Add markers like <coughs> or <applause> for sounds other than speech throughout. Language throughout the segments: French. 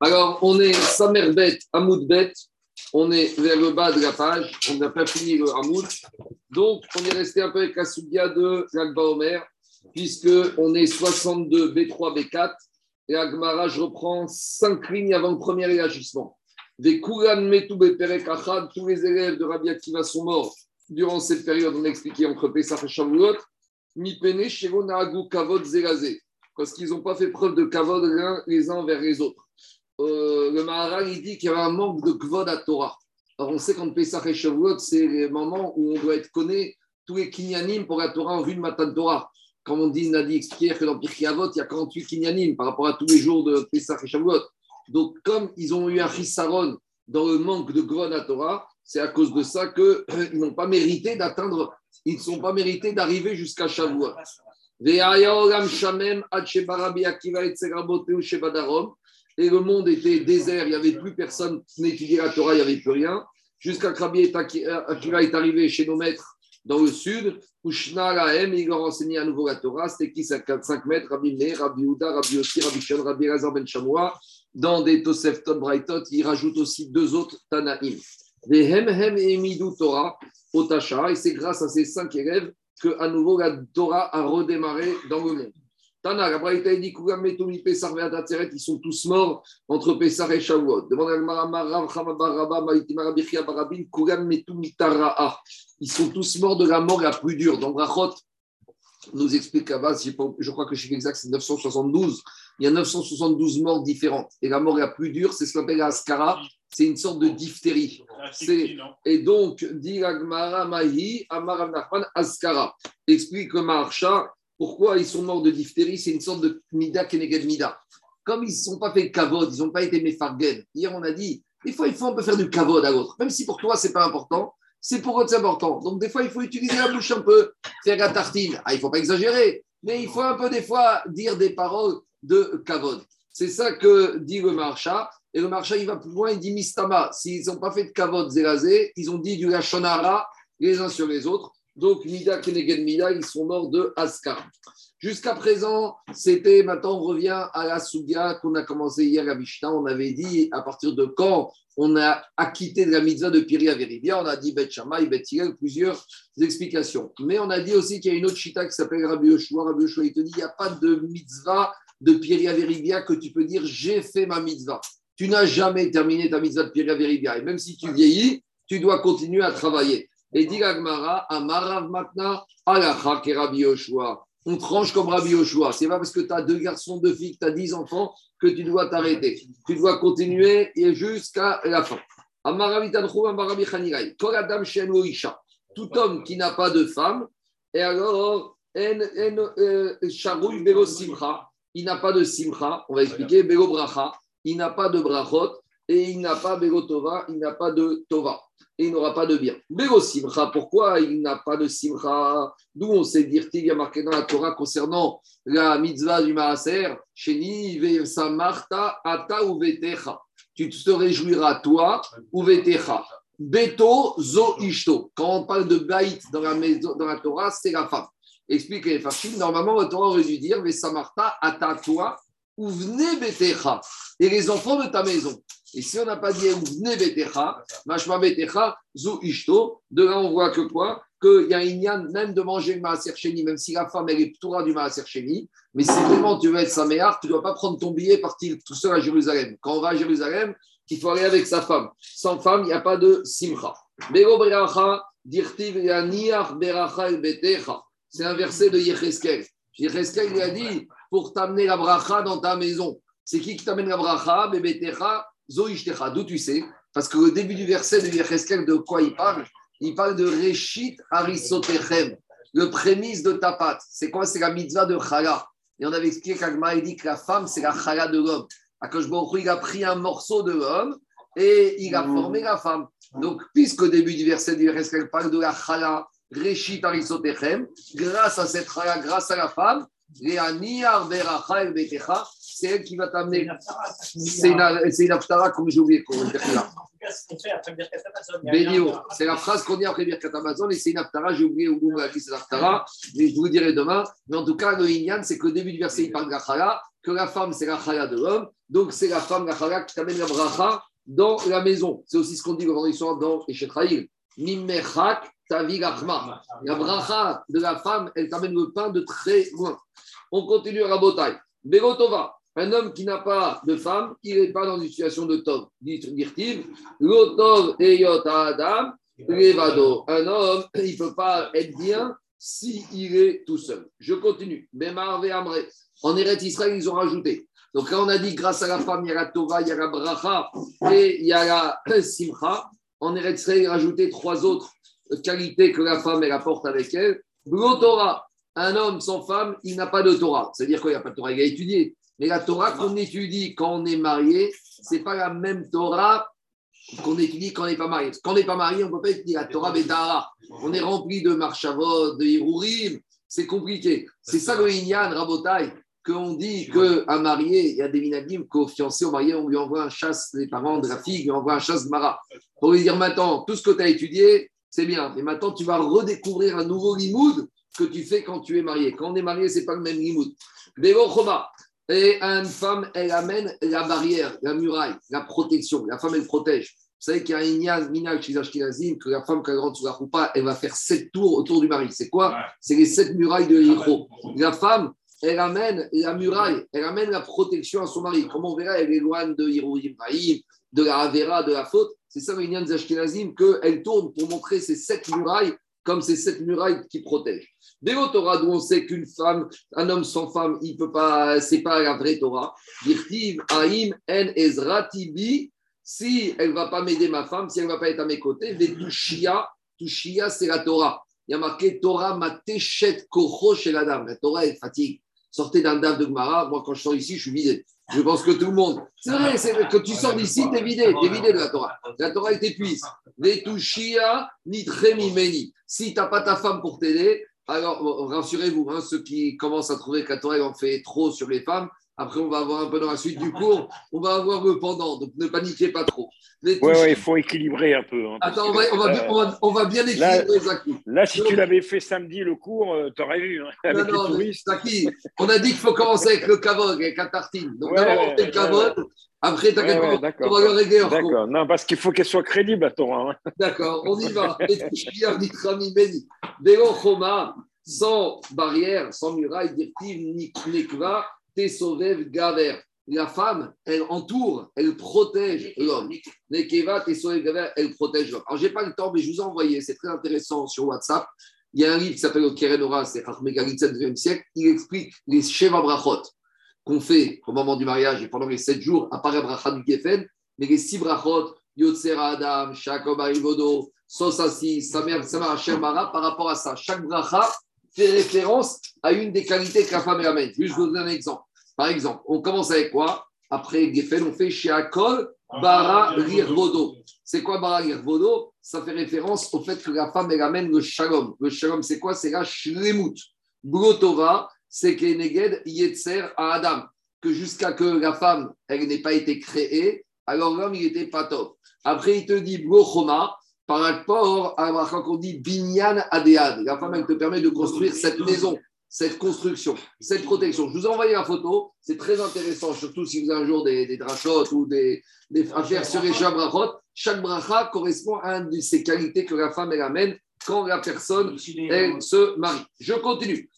Alors, on est Samerbet, Hamoudbet, on est vers le bas de la page, on n'a pas fini le Hamoud. Donc, on est resté un peu avec la Soudia de l'Agba Omer, puisqu'on est 62 B3, B4, et Agmara, je reprends 5 lignes avant le premier élargissement. Des Kuran Metou Beperek Achad, tous les élèves de Rabbi Akiva sont morts durant cette période, on a expliqué entre Pesach et Shavuot, Mi Pene, Shiro Naagu Kavod Zerazé, parce qu'ils n'ont pas fait preuve de Kavod les uns vers les autres. Euh, le Maharal, il dit qu'il y avait un manque de kvod à Torah. Alors, on sait qu'en Pesach et Shavuot, c'est les moments où on doit être connu tous les kinyanim pour la Torah en vue de Matan Torah. Comme on dit, Nadi explique que dans Pirkei il y a 48 kinyanim par rapport à tous les jours de Pesach et Shavuot. Donc, comme ils ont eu un chisaron dans le manque de kvod à Torah, c'est à cause de ça qu'ils n'ont pas mérité d'atteindre, ils ne sont pas mérités d'arriver jusqu'à Shavuot. Et le monde était désert, il n'y avait plus personne qui n'étudiait la Torah, il n'y avait plus rien. Jusqu'à que Rabbi Akiva est arrivé chez nos maîtres dans le sud, où Lahem, il leur enseignait à nouveau la Torah. C'était qui 5 maîtres? Rabbi Meir, Rabbi Ouda, Rabbi Yossi, Rabbi Shon, Rabbi Razar Ben Shamoua. Dans des Tosef Ton Brightot, il rajoute aussi deux autres Tanaïm. Les Hem Hem et Midou Torah, Otacha, et c'est grâce à ces cinq élèves que à nouveau la Torah a redémarré dans le monde. Tana, la Braïta dit ils sont tous morts entre Pessar et Shavuot. Demande à Ils sont tous morts de la mort la plus dure. Donc, Rachot nous explique là-bas, je crois que je suis exact, c'est 972. Il y a 972 morts différentes. Et la mort la plus dure, c'est ce qu'on appelle Askara. C'est une sorte de diphtérie. Et donc, dit Mahi, Amar Askara. Explique le Maharsha pourquoi ils sont morts de diphtérie? C'est une sorte de mida keneged mida. Comme ils ne sont pas fait kavod, ils n'ont pas été méfargen. Hier, on a dit, des fois, il faut un peu faire du kavod à l'autre. Même si pour toi, ce n'est pas important, c'est pour eux c'est important. Donc, des fois, il faut utiliser la bouche un peu, faire la tartine. Ah, il ne faut pas exagérer, mais il faut un peu, des fois, dire des paroles de kavod. C'est ça que dit le marcha. Et le marcha, il va plus loin, il dit mistama. S'ils n'ont pas fait de kavod zérazé, ils ont dit du lachonara les uns sur les autres. Donc, Mida, Kenegen Mida, ils sont morts de Askar. Jusqu'à présent, c'était, maintenant on revient à la Sugia qu'on a commencé hier à Mishnah. On avait dit à partir de quand on a acquitté de la mitzvah de Piri Veribia. On a dit Bet Shammai, Bet plusieurs explications. Mais on a dit aussi qu'il y a une autre chita qui s'appelle Rabbi Yoshua. Rabbi Yoshua, il te dit il n'y a pas de mitzvah de Piri Veribia que tu peux dire j'ai fait ma mitzvah. Tu n'as jamais terminé ta mitzvah de Piri Veribia. Et même si tu vieillis, tu dois continuer à travailler. Et dit Gagmara, Amarav Matna, Alacha Rabbi Yoshua. On tranche comme Rabbi Yoshua. C'est pas parce que tu as deux garçons, deux filles, que tu as dix enfants que tu dois t'arrêter. Tu dois continuer et jusqu'à la fin. Tout homme qui n'a pas de femme, et alors, euh, il n'a pas de simcha, on va expliquer, belo bracha, il n'a pas de brachot, et il n'a pas belo tova, il n'a pas de tova il n'aura pas de bien. Mais au simcha, pourquoi il n'a pas de simcha? D'où on sait dire, il y a marqué dans la Torah concernant la mitzvah du maaser, Sheni Marta ata ou Tu te réjouiras toi ou vetecha. Beto zo ishto. Quand on parle de baït dans la, maison, dans la Torah, c'est la femme. Explique les Fachim, normalement, la Torah aurait dû dire Marta ata toi ou venez betecha. Et les enfants de ta maison. Et si on n'a pas dit venez betecha, mashma betecha, zu ishto, de là on voit que quoi? Qu'il y a une yann même de manger le maaser même si la femme elle est ptoura du maaser mais si vraiment tu veux être sa mère, tu ne dois pas prendre ton billet et partir tout seul à Jérusalem. Quand on va à Jérusalem, il faut aller avec sa femme. Sans femme, il n'y a pas de simcha. C'est un verset de Yecheskel. Yecheskel lui a dit pour t'amener la bracha dans ta maison. C'est qui qui t'amène la bracha? Bebetecha D'où tu sais? Parce que au début du verset de Yecheskel, de quoi il parle? Il parle de Reshit Arisotechem, le prémisse de ta pâte. C'est quoi? C'est la mitzvah de Chala. Et on avait expliqué qu'Agma dit que la femme, c'est la Chala de l'homme. Akash il a pris un morceau de l'homme et il a formé la femme. Donc, puisqu'au début du verset de Yecheskel parle de la Chala, Reshit Arisotechem, grâce à cette Chala, grâce à la femme, c'est elle qui va t'amener. C'est une aftara, comme j'ai oublié. C'est la phrase qu'on dit après Birkat Amazon et c'est une aftara, j'ai oublié où on a dit cette aftara, mais je vous dirai demain. Mais en tout cas, le Inyan, c'est qu'au début du verset, il parle de la que la femme, c'est la chala de l'homme, donc c'est la femme, la chala, qui t'amène la bracha dans la maison. C'est aussi ce qu'on dit le vendredi soir dans Eshetraïl. Mimechak tavi La bracha de la femme, elle t'amène le pain de très loin. On continue à Rabotai. Berotova, un homme qui n'a pas de femme, il n'est pas dans une situation de tov. Dit Lotov adam, levado. Un homme, il ne peut pas être bien s'il est tout seul. Je continue. En Eretz Israël, ils ont rajouté. Donc là, on a dit grâce à la femme, il y a la Torah, il y a la Bracha et il y a la Simcha. En Eretz Israël, ils ont rajouté trois autres qualités que la femme, elle apporte avec elle. Torah, un homme sans femme, il n'a pas de Torah. C'est-à-dire qu'il n'y a pas de Torah, il a étudié. Mais la Torah qu'on étudie quand on est marié, ce n'est pas la même Torah qu'on étudie quand on n'est pas marié. Quand on n'est pas marié, on ne peut pas étudier la Torah Betara. On est rempli de marchavot, de hirurim, c'est compliqué. C'est ça le Inyan, Rabotai, qu'on dit qu'un marié, il y a des minagim qu'au fiancé, au marié, on lui envoie un chasse, les parents de la fille lui envoient un chasse de Mara. Pour lui dire maintenant, tout ce que tu as étudié, c'est bien. Mais maintenant, tu vas redécouvrir un nouveau limoud que tu fais quand tu es marié. Quand on est marié, ce n'est pas le même limoud. Et une femme, elle amène la barrière, la muraille, la protection. La femme, elle protège. Vous savez qu'il y a un Minal chez que la femme, quand elle rentre sous la roupa, elle va faire sept tours autour du mari. C'est quoi? C'est les sept murailles de Yitro. La femme, elle amène la muraille, elle amène la protection à son mari. Comme on verra, elle éloigne de Hirohim, de la Avera, de la faute. C'est ça Inyan Zashkenazim, qu'elle tourne pour montrer ces sept murailles comme ces sept murailles qui protègent. Des Torah, d'où on sait qu'une femme, un homme sans femme, il peut pas, c'est pas la vraie Torah. Dirtiv, Aim, En, Ezratibi, si elle va pas m'aider ma femme, si elle va pas être à mes côtés, des Tushia, Tushia, c'est la Torah. Il y a marqué Torah matechet kocho chez la dame. La Torah, elle fatigue. Sortez d'un dame de Gmara. Moi, quand je sors ici, je suis vidé. Je pense que tout le monde. C'est vrai, c'est que tu sors d'ici, tu es vidé. Tu es vidé de la Torah. La Torah, elle t'épuise. Vetushia, nitremi meni. Si tu n'as pas ta femme pour t'aider, alors rassurez-vous, hein, ceux qui commencent à trouver que la Torah en fait trop sur les femmes, après, on va avoir un peu dans la suite du cours, on va avoir le pendant, donc ne paniquez pas trop. Oui, ouais, il faut équilibrer un peu. Hein, Attends, on va, on, va, on, va, bien équilibrer, Zaki. Là, si tu l'avais fait samedi le cours, euh, tu aurais vu. Hein, avec non, non, Zaki, on a dit qu'il faut commencer avec le kavod, avec la tartine. Donc d'abord, on fait le kavod. Après, t'inquiète on va le régler en D'accord, non, parce qu'il faut qu'elle soit crédible à Torah. Hein. D'accord, on y va. <laughs> Sans barrière, sans muraille, directive, Nikva, Gaver. La femme, elle entoure, elle protège l'homme. Nekeva, Tesovev Gaver, elle protège l'homme. Alors, je n'ai pas le temps, mais je vous ai envoyé, c'est très intéressant sur WhatsApp. Il y a un livre qui s'appelle Le Kerenora, c'est Achmegalitza du 9e siècle. Il explique les Sheva Brachot qu'on fait au moment du mariage et pendant les sept jours, à part la bracha du Geffen, mais les six brachot, Yotsera Adam, Shakob Arivodo, Sosasi, Samer, Samar Mara, par rapport à ça. Chaque bracha fait référence à une des qualités que la femme amène. Juste, vous donne un exemple. Par exemple, on commence avec quoi? Après Geffen, on fait Sheakol Bara Rirvodo. C'est quoi Bara Rirvodo Ça fait référence au fait que la femme, elle amène le shalom. Le shalom, c'est quoi? C'est la shlemut. Brotova, c'est Keneged Yetzer à Adam. Que jusqu'à que la femme, elle n'ait pas été créée, alors l'homme, il n'était pas top. Après, il te dit Blochoma, par rapport à quand on dit Binyan Adead. La femme, elle te permet de construire cette maison cette construction, cette protection. Je vous ai envoyé la photo, c'est très intéressant, surtout si vous avez un jour des, des drachotes ou des, des affaires sur les brachot. Chaque bracha correspond à une de ces qualités que la femme elle amène quand la personne elle, se marie. Je continue.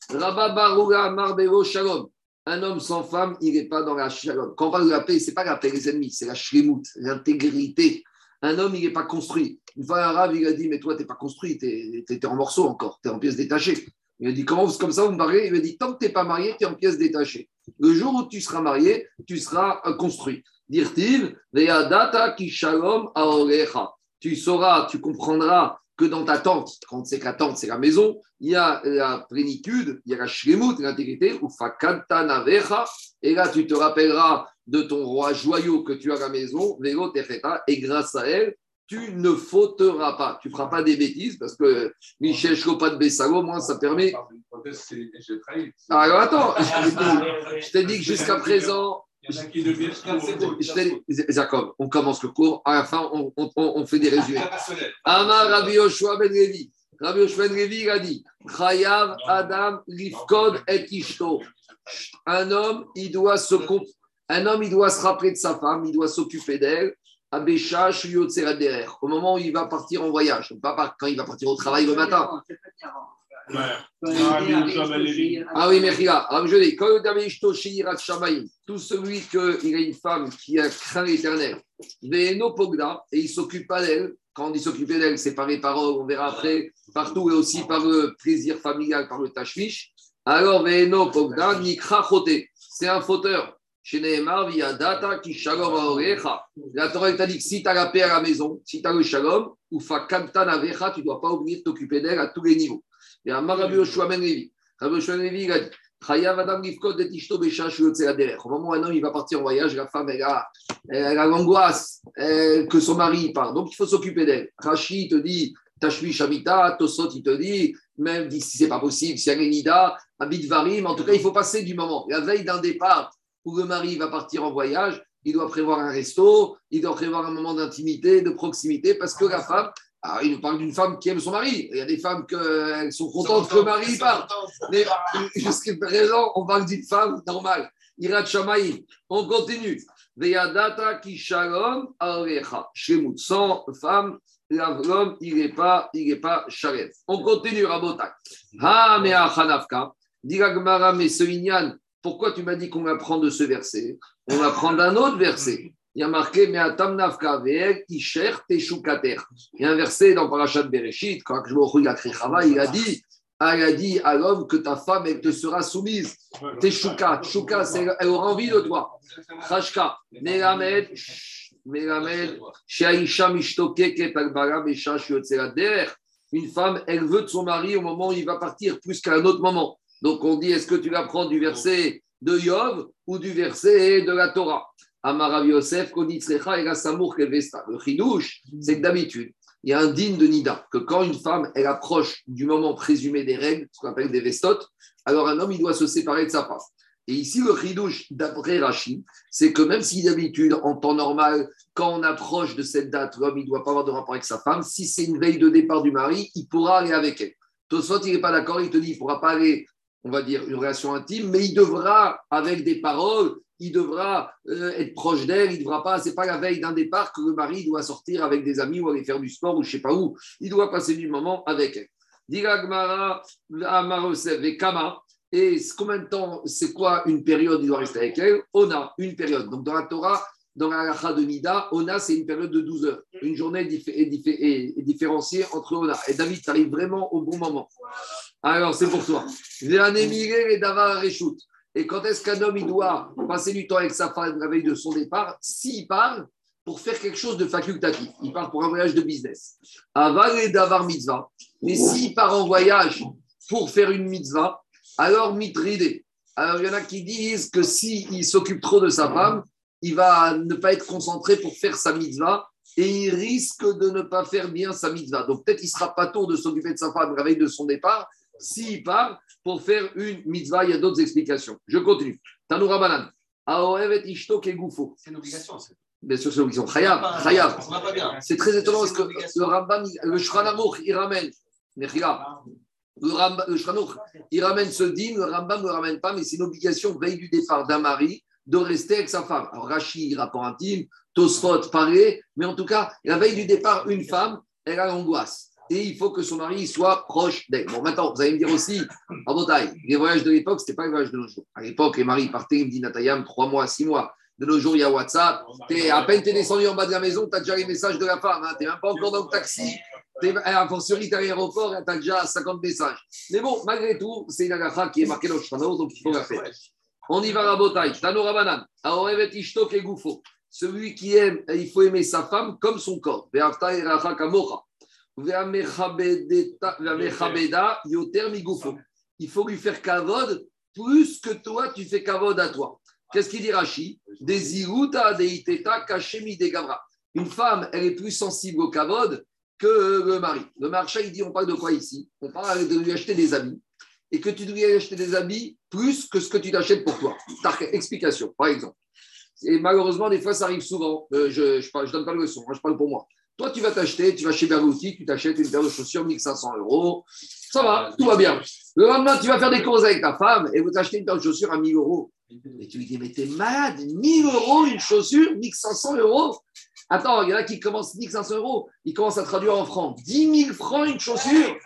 Shalom. Un homme sans femme, il n'est pas dans la shalom. Quand on parle de la paix, ce n'est pas la paix des ennemis, c'est la shlemut, l'intégrité. Un homme, il n'est pas construit. Une fois, un rave, il a dit Mais toi, tu n'es pas construit, tu es, en morceaux encore, tu es en pièces détachées. Il a dit Comment comme ça vous me mariez Il a dit Tant que tu n'es pas marié, tu es en pièces détachées. Le jour où tu seras marié, tu seras euh, construit. Dire-t-il Tu sauras, tu comprendras que dans ta tente, quand c'est que la tente, c'est la maison, il y a la plénitude, il y a la shlemut, l'intégrité, ou et là tu te rappelleras de ton roi joyau que tu as à la maison, et grâce à elle, tu ne fauteras pas. Tu ne feras pas des bêtises parce que Michel Chopat de Bessago, moi, ça permet. Ah, alors attends, je t'ai dit que jusqu'à présent. Jacob, on commence le cours, à la fin, on, on, on fait des résumés. Amar Rabbi Yoshua Ben Levi. Rabbi Yoshua Ben Levi a dit Chayav Adam Rifkod et Ishto. Un homme, il doit se un homme, il doit se rappeler de sa femme, il doit s'occuper d'elle. Au moment où il va partir en voyage, pas quand il va partir au travail le matin. Ah oui, merci. Tout celui qui a une femme qui a craint l'éternel, et il s'occupe pas d'elle. Quand dit s'occuper d'elle, c'est par les paroles, on verra après, partout et aussi par le plaisir familial, par le tachmish. Alors, Veeno Pogda, Nikra C'est un fauteur. La Torah t'a dit que si tu as la paix à la maison, si tu as le shalom, ou fa tu ne dois pas oublier de t'occuper d'elle à tous les niveaux. Et à Rabbi Yoshua Ben Levi, Rabbi Yoshua Ben Levi, il a dit au moment où un homme il va partir en voyage, la femme elle a, elle a l'angoisse que son mari part, donc il faut s'occuper d'elle. Rashi te dit Tashmi Shamita, Tosot il te dit même si c'est pas possible, si y a Nida, Abid Varim, en tout cas il faut passer du moment. La veille d'un départ où le mari va partir en voyage, il doit prévoir un resto, il doit prévoir un moment d'intimité, de proximité, parce que la femme, alors, il nous parle d'une femme qui aime son mari. Il y a des femmes qui sont contentes que le mari parte. Mais <laughs> jusqu'à présent, on parle d'une femme normale. Irat Shamaï. On continue. Veyadata kishalom alecha. Shemut. Sans femme, l'homme, il n'est pas, il n'est pas charette. On continue, Rabotak. Ha mea chanafka. Diragmara ce pourquoi tu m'as dit qu'on apprend de ce verset? On va prendre un autre verset il y a marqué Il y a un verset dans Parashat Bereshit, quand il a il a dit il a dit à l'homme que ta femme, elle te sera soumise. Teshuka, Teshuka, elle aura envie de toi. Chashka, Melamed, Melamed, Shaisha Mishtokeket Albara Mesha derrière. Une femme, elle veut de son mari au moment où il va partir, plus qu'à un autre moment. Donc on dit est-ce que tu l'apprends du verset de Yov ou du verset de la Torah? Amarav Yosef, et la Samour Le chidouche, c'est que d'habitude, il y a un digne de Nida, que quand une femme, elle approche du moment présumé des règles, ce qu'on appelle des vestotes, alors un homme, il doit se séparer de sa femme. Et ici, le chidouche, d'après Rachid, c'est que même si d'habitude, en temps normal, quand on approche de cette date, l'homme, il ne doit pas avoir de rapport avec sa femme, si c'est une veille de départ du mari, il pourra aller avec elle. Tosfot, il n'est pas d'accord, il te dit, il ne pourra pas aller, on va dire, une relation intime, mais il devra, avec des paroles, il devra euh, être proche d'elle, il devra pas, c'est pas la veille d'un départ que le mari doit sortir avec des amis ou aller faire du sport ou je sais pas où, il doit passer du moment avec elle. Diragmara, et Kama, et combien de temps, c'est quoi une période, il doit rester avec elle? On a une période. Donc dans la Torah, dans la Lacha de Nida, Ona, c'est une période de 12 heures. Une journée est, différenciée entre Ona. Et David, tu arrives vraiment au bon moment. Alors, c'est pour toi. et quand est-ce qu'un homme il doit passer du temps avec sa femme la veille de son départ? S'il part pour faire quelque chose de facultatif, il part pour un voyage de business. Aval et d'avar mitzvah. Mais s'il part en voyage pour faire une mitzvah, alors mitridé. Alors il y en a qui disent que s'il s'occupe trop de sa femme, il va ne pas être concentré pour faire sa mitzvah et il risque de ne pas faire bien sa mitzvah. Donc peut-être qu'il sera pas tôt de s'occuper de sa femme la veille de son départ, s'il part pour faire une mitzvah, il y a d'autres explications. Je continue. Tanoura Banan. C'est une obligation. Bien sûr, c'est une obligation. Chayav. C'est très étonnant parce que le Rambam, le Shranamouch, il ramène. Le, Rambam, le il ramène ce dîme, le Rambam ne le ramène pas, mais c'est une obligation, veille du départ d'un mari, de rester avec sa femme. Alors, Rashi, rapport intime, Tosfot, pareil, mais en tout cas, la veille du départ, une femme, elle a l'angoisse et il faut que son mari soit proche d'elle. Bon, maintenant, vous allez me dire aussi, en Bretagne, les voyages de l'époque, ce n'était pas les voyages de nos jours. À l'époque, les maris partaient, il me dit Natayam, trois mois, six mois. De nos jours, il y a WhatsApp. Es, à peine tu es descendu en bas de la maison, tu as déjà les messages de la femme. Hein. Tu n'es même pas encore dans le taxi. À fortiori, tu à l'aéroport, tu as déjà 50 messages. Mais bon, malgré tout, c'est une agacha qui est marquée dans le chano, donc il faut la faire. On y va à Botaï. Tano Rabanan. Celui qui aime, il faut aimer sa femme comme son corps. Il faut lui faire kavod plus que toi, tu fais kavod à toi. Qu'est-ce qu'il dit Rashi Une femme, elle est plus sensible au kavod que le mari. Le marché, il dit on parle de quoi ici? On parle de lui acheter des habits. Et que tu lui acheter des habits plus que ce que tu t'achètes pour toi. Explication, par exemple. Et malheureusement, des fois, ça arrive souvent. Euh, je ne donne pas le leçon, je parle pour moi Toi, tu vas t'acheter, tu vas chez Bergouti, tu t'achètes une paire de chaussures 1500 euros. Ça va, tout va bien. Le lendemain, tu vas faire des courses avec ta femme et vous t'achetez une paire de chaussures à 1000 euros. Et tu lui dis, mais t'es malade, 1000 euros une chaussure, 1500 euros. Attends, il y en a qui commencent 1500 euros, ils commencent à traduire en francs. 10 000 francs une chaussure.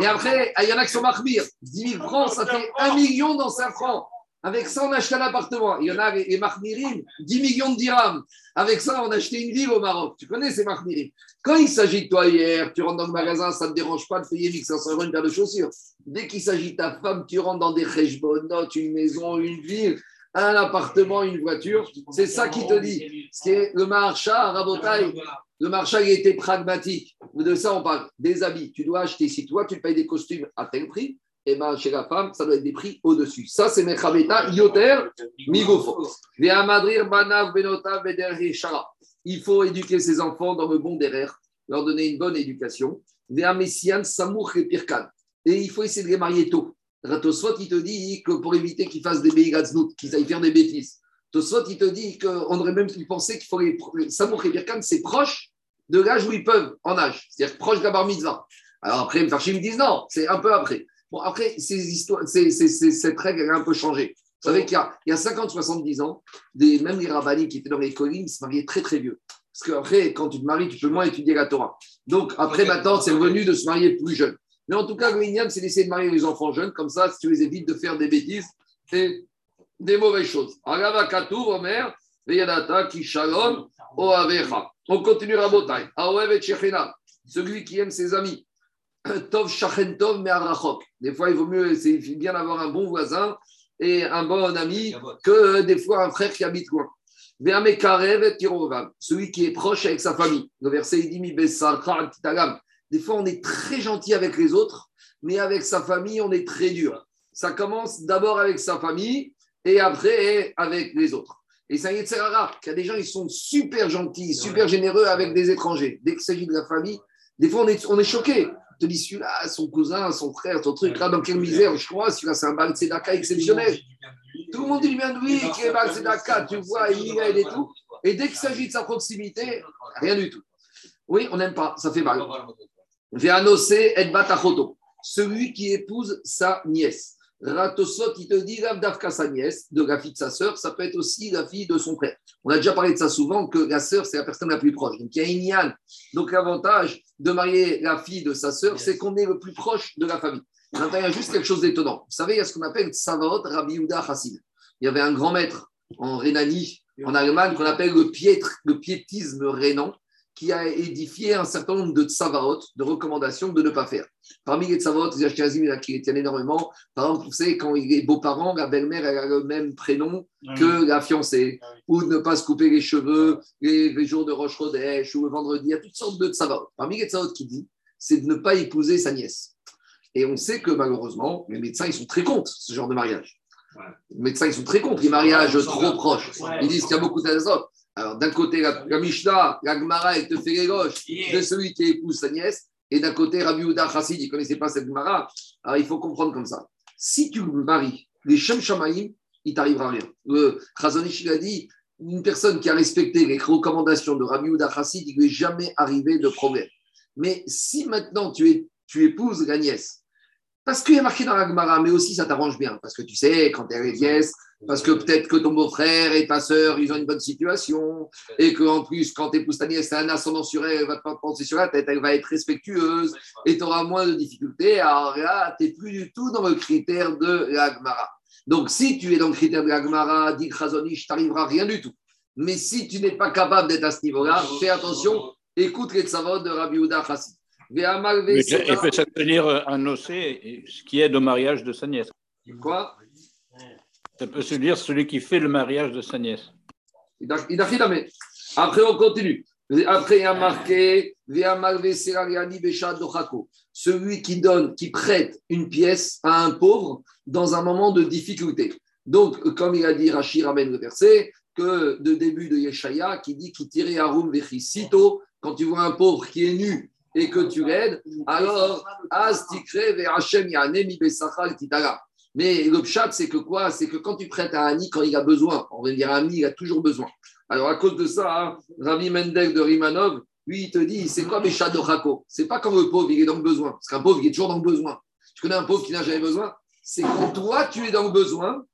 Et après, il y en a qui sont marmires. 10 000 francs, ça fait 1 million dans 5 francs. Avec ça, on achète un appartement. Il y en a les marmirim, 10 millions de dirhams. Avec ça, on a acheté une ville au Maroc. Tu connais ces marmirim. Quand il s'agit de toi hier, tu rentres dans le magasin, ça ne te dérange pas de payer 1500 euros une paire de chaussures. Dès qu'il s'agit de ta femme, tu rentres dans des notes, une maison, une ville, un appartement, une voiture. C'est ça qui te dit. C'est le marcha, Rabotaï. Le marcha, il était pragmatique. De ça, on parle. Des habits. Tu dois acheter. Si toi, tu payes des costumes à tel prix, et eh ben, chez la femme, ça doit être des prix au-dessus. Ça, c'est Mechabeta, Yoter, Migofo. Il faut éduquer ses enfants dans le bon derrière, leur donner une bonne éducation. Et il faut essayer de les marier tôt. Tosfot, il te dit que pour éviter qu'ils fassent des qu'ils aillent faire des bêtises. Tosfot, il te dit qu'on aurait même pu penser qu'il faut les. Samour et Birkan, c'est proche de l'âge où ils peuvent, en âge, c'est-à-dire proche de la bar mitzvah. Alors après, les me disent non, c'est un peu après. Bon, après, ces histoires, cette règle a un peu changé. Vous savez qu'il y a, 50-70 ans, des, même les qui étaient dans les collines se mariaient très très vieux. Parce qu'après, quand tu te maries, tu peux moins étudier la Torah. Donc après, maintenant, c'est revenu de se marier plus jeune. Mais en tout cas, le c'est d'essayer de marier les enfants jeunes. Comme ça, si tu les évites de faire des bêtises et des mauvaises choses. Omer, On continue à Celui qui aime ses amis <clears throat> Tov Shachen Tov Me'arachok. Des fois, il vaut mieux, bien d'avoir un bon voisin et un bon ami que des fois un frère qui habite loin. Celui qui est proche avec sa famille. Le verset il dit Des fois, on est très gentil avec les autres, mais avec sa famille, on est très dur. Ça commence d'abord avec sa famille et après avec les autres. Et ça y est, c'est rare qu'il y a des gens, ils sont super gentils, super généreux avec des étrangers. Dès qu'il s'agit de la famille, des fois, on est, on est choqué te dit celui-là, son cousin, son frère, ton truc, là, dans quelle misère, je crois, celui-là, c'est un Baal Tzedaka exceptionnel. Tout le monde dit bien de lui, qui est Baal Tzedaka, tu vois, il est et tout. Et dès qu'il s'agit de sa proximité, rien du tout. Oui, on n'aime pas, ça fait mal. Veanose et Batachoto, celui qui épouse sa nièce. Ratosot, il te dit d'Avka sa nièce, de la fille de sa sœur, ça peut être aussi la fille de son frère. On a déjà parlé de ça souvent, que la sœur, c'est la personne la plus proche. Donc il y a une yann. Donc l'avantage de marier la fille de sa sœur, c'est qu'on est le plus proche de la famille. Maintenant, il y a juste quelque chose d'étonnant. Vous savez, il y a ce qu'on appelle Savaot Rabbi Uda Hassid. Il y avait un grand maître en Rhénanie, en Allemagne, qu'on appelle le, piètre, le piétisme rénan qui a édifié un certain nombre de tsavaot, de recommandations de ne pas faire. Parmi les tsavaot, les ashkenazim qui tiennent énormément, par exemple, vous savez, quand il est beaux-parents, la belle-mère a le même prénom que la fiancée, ou ne pas se couper les cheveux les, jours de Roche Rodèche ou le vendredi, il y a toutes sortes de tsavaot. Parmi les tsavaot qui dit, c'est de ne pas épouser sa nièce. Et on sait que malheureusement, les médecins, ils sont très contre ce genre de mariage. Les médecins, ils sont très contre les mariages trop proches. Ils disent qu'il y a beaucoup d'azote. Alors, d'un côté, la, Mishnah, la Gemara, elle te fait gauches de celui qui épouse sa nièce. Et d'un côté, Rabbi Uda Chassid, il ne connaissait pas cette Gemara. Alors, il faut comprendre comme ça. Si tu maries les Shem Shamaïm, il t'arrivera rien. Le Chazonish, il a dit une personne qui a respecté les recommandations de Rabbi Uda Chassid, il ne lui est jamais arrivé de problème. Mais si maintenant tu, es, tu épouses la nièce, parce qu'il a marqué dans la Gemara, mais aussi ça t'arrange bien, parce que tu sais, quand tu es nièce, parce que peut-être que ton beau-frère et ta sœur, ils ont une bonne situation, et qu'en plus, quand tu épouses ta nièce, un ascendant sur elle, elle va pas penser sur la tête, elle va être respectueuse, et tu auras moins de difficultés. Alors là, tu n'es plus du tout dans le critère de l'Agmara. Donc, si tu es dans le critère de l'Agmara, dit Khazoni, je t'arrivera rien du tout. Mais si tu n'es pas capable d'être à ce niveau-là, fais attention, écoute les tsavot de Rabbi Uda Chassid. Il peut s'abstenir un nocé, ce qui est de mariage de sa nièce. Quoi? Ça peut se dire celui qui fait le mariage de sa nièce. Après, on continue. Après, il y a marqué celui qui donne, qui prête une pièce à un pauvre dans un moment de difficulté. Donc, comme il a dit Rachid ramène le verset, que de début de Yeshaya, qui dit qui tirait quand tu vois un pauvre qui est nu et que tu l'aides, alors Az Tikre Hashem Yanemi Besachal Titara. Mais le chat, c'est que quoi? C'est que quand tu prêtes à Annie quand il a besoin, on va dire Annie, il a toujours besoin. Alors, à cause de ça, hein, Rami Mendel de Rimanov, lui, il te dit, c'est quoi mes de Rako C'est pas comme le pauvre, il est dans le besoin. Parce qu'un pauvre, il est toujours dans le besoin. Tu connais un pauvre qui n'a jamais besoin? C'est quand toi, tu es dans le besoin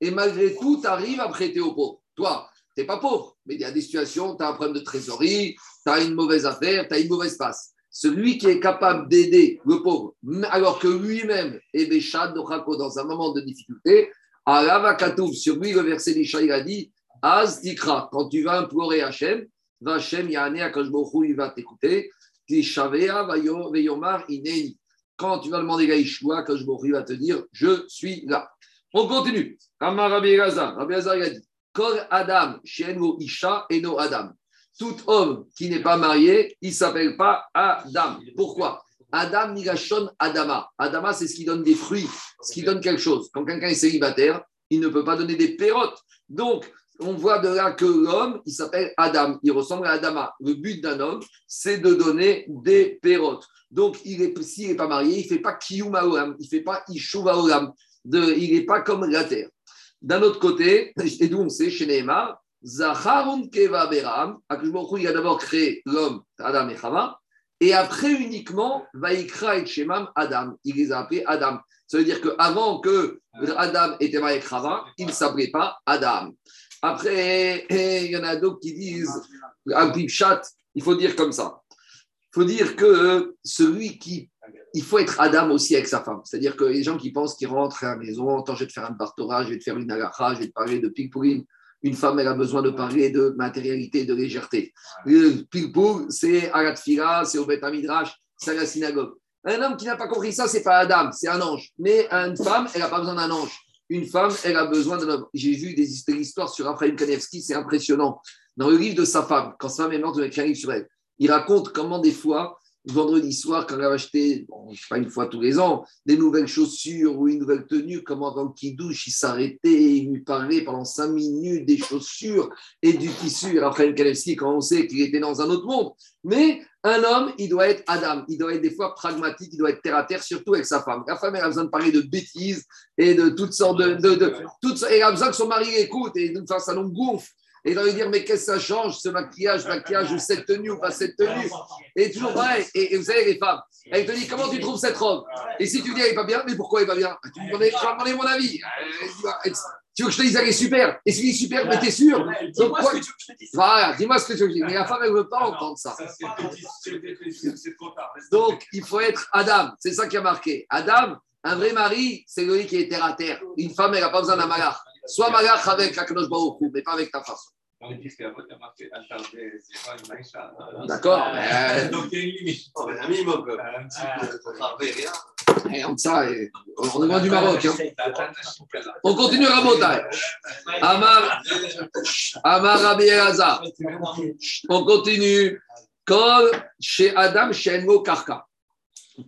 et malgré tout, tu arrives à prêter au pauvre. Toi, tu n'es pas pauvre, mais il y a des situations, tu as un problème de trésorerie, tu as une mauvaise affaire, tu as une mauvaise passe. Celui qui est capable d'aider le pauvre, alors que lui-même est Béchad de dans un moment de difficulté, à Ravakatouf, sur lui, le verset d'Isha, il a dit Az dikra, quand tu vas implorer Hachem, Hachem Yane Akashbohu, il va t'écouter. Veyomar Ineni. Quand tu vas demander à Yeshua, Akashbohu, il va te dire Je suis là. On continue. Amar Rabbi Elazar, Rabbi Elazar, il a dit Kol Adam, Shengo Isha, Eno Adam tout homme qui n'est pas marié, il ne s'appelle pas Adam. Pourquoi? Adam Nigashon Adama. Adama, c'est ce qui donne des fruits, ce qui donne quelque chose. Quand quelqu'un est célibataire, il ne peut pas donner des pérottes. Donc, on voit de là que l'homme, il s'appelle Adam. Il ressemble à Adama. Le but d'un homme, c'est de donner des pérottes. Donc, s'il n'est pas marié, il ne fait pas Kiyum il ne fait pas Ishuv il n'est pas comme la terre. D'un autre côté, et d'où on sait, chez Neymar, Zacharun Keva Beram, il a d'abord créé l'homme, Adam et Chava, et après uniquement, Vaikra et Shemam Adam. Il les a appelés Adam. Ça veut dire qu'avant que Adam était marié avec Chava, il ne s'appelait pas Adam. Après, il y en a d'autres qui disent, il faut dire comme ça. Il faut dire que celui qui. Il faut être Adam aussi avec sa femme. C'est-à-dire que les gens qui pensent qu'ils rentrent à la maison, attends, je vais te faire un bartora, je vais te faire une agacha, je vais te parler de pigpourim, une femme, elle a besoin de parler de matérialité, de légèreté. Le c'est à la c'est au Beth Midrash, c'est à la synagogue. Un homme qui n'a pas compris ça, c'est pas Adam, c'est un ange. Mais une femme, elle n'a pas besoin d'un ange. Une femme, elle a besoin d'un homme. J'ai vu des histoires sur Raphaël Kanevski, c'est impressionnant. Dans le livre de sa femme, quand sa femme est morte, il a un livre sur elle. Il raconte comment des fois, vendredi soir, quand elle a acheté, bon, je sais pas une fois tous les ans, des nouvelles chaussures ou une nouvelle tenue, comment avant qu'il douche, il s'arrêtait, il lui parlait pendant cinq minutes des chaussures et du tissu. Et Raphaël Kalevski, quand on sait qu'il était dans un autre monde. Mais un homme, il doit être Adam, il doit être des fois pragmatique, il doit être terre à terre, surtout avec sa femme. La femme, elle a besoin de parler de bêtises et de toutes sortes de. de, de, toutes, elle a besoin que son mari écoute et d'une façon, ça nous gonfle et dans lui dire mais qu'est-ce que ça change ce maquillage, maquillage ou cette tenue ou pas cette tenue? Et toujours pareil. Et, vous savez, les femmes, elles te disent comment tu trouves cette robe? Et si tu dis elle n'est pas bien, mais pourquoi elle n'est pas bien? Tu me demandais, je vais mon avis. Euh, tu veux que je te dise elle est super Et si est super, mais t'es sûr Donc, quoi Voilà, dis-moi ce que tu veux dire. Mais la femme, elle ne veut pas entendre ça. Donc, il faut être Adam. C'est ça qui a marqué. Adam, un vrai mari, c'est lui qui est terre à terre. Une femme, elle n'a pas besoin d'un malach. Soit malach avec la Kadosh Baruch mais pas avec ta façon. D'accord. Donc il y a une limite. Un minimum. Un petit peu. Et on ça, on est loin du Maroc. Hein. On continue à Rabotai. Amar, Amar Rabbi Elazar. On continue. Comme chez Adam, chez Enmo Karka.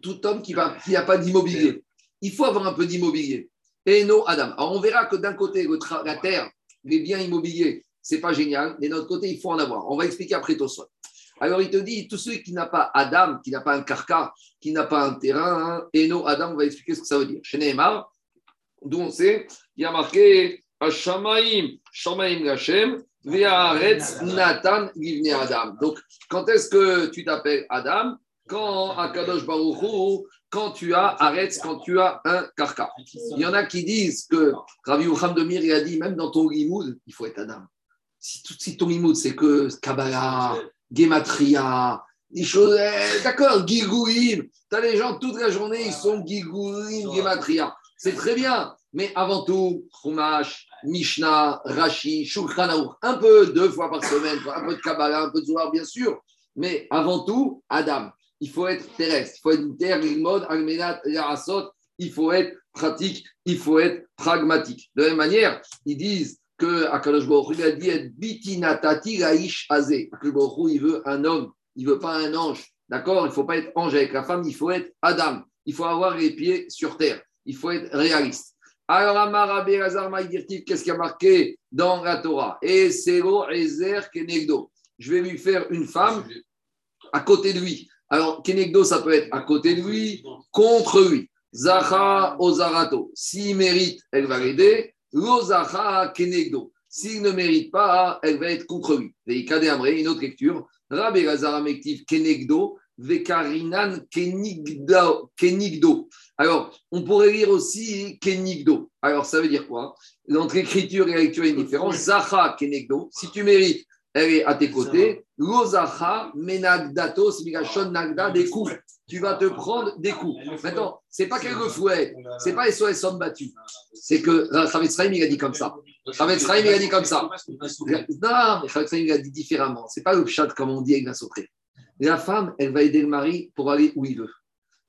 Tout homme qui n'a pas d'immobilier. Il faut avoir un peu d'immobilier. Et non, Adam. Alors on verra que d'un côté, la terre, les biens immobiliers, c'est pas génial, mais de l'autre côté, il faut en avoir. On va expliquer après Tosfot. Alors il te dit, tous ceux qui n'ont pas Adam, qui n'a pas un carca, qui n'a pas un terrain, hein, et non, Adam, on va expliquer ce que ça veut dire. Chez Neymar, d'où on sait, il y a marqué Hashamaim, Shamaim Gashem, Ve'aretz Nathan Adam. Donc, quand est-ce que tu t'appelles Adam? Quand Akadosh Baruch quand tu as quand tu as un carca. Il y en a qui disent que Ravi Ouham de Mir a dit même dans ton limoud, il faut être Adam. Si, si ton limoud c'est que Kabbalah, Gematria, des choses, eh, d'accord, Gigouim, tu as les gens toute la journée, ils sont Gigouim, Gematria. C'est très bien, mais avant tout, Chumash, Mishnah, Rashi, Shulchan un peu deux fois par semaine, un peu de Kabbalah, un peu de Zohar, bien sûr, mais avant tout, Adam il faut être terrestre, il faut être terre, mode, almenat, il faut être pratique, il faut être pragmatique. De la même manière, ils disent que Akadosh Baruch a dit bitinatati laish azé. Akadosh il veut un homme, il veut pas un ange. D'accord? Il ne faut pas être ange avec la femme, il faut être Adam. Il faut avoir les pieds sur terre. Il faut être réaliste. Alors, Amar qu'est-ce qui a marqué dans la Torah? Et Ezer Kenegdo. Je vais lui faire une femme à côté de lui. Alors, Kenegdo, ça peut être à côté de lui, contre lui. Zaha Ozarato. S'il mérite, elle va l'aider. Lozaha Kenegdo. S'il ne mérite pas, elle va être contre lui. Une autre lecture. Rabbi Lazar Amektiv Kenegdo, Vekarinan Kenigdo. Alors, on pourrait lire aussi Kenigdo. Alors, ça veut dire quoi? Entre l'écriture et la lecture est différente. Zaha Kenegdo. Si tu mérites, elle est à tes côtés. Lozaha Menagdato, Smigashon Nagda, des coups. Tu vas te prendre des coups. Maintenant, c'est pas quelques fouets, c'est pas SOS hommes battus. C'est que Chavetz il a dit comme ça. Chavetz il a dit comme ça. Non, mais Chavetz il a dit différemment. C'est pas le chat comme on dit avec la sauterie. La femme, elle va aider le mari pour aller où il veut.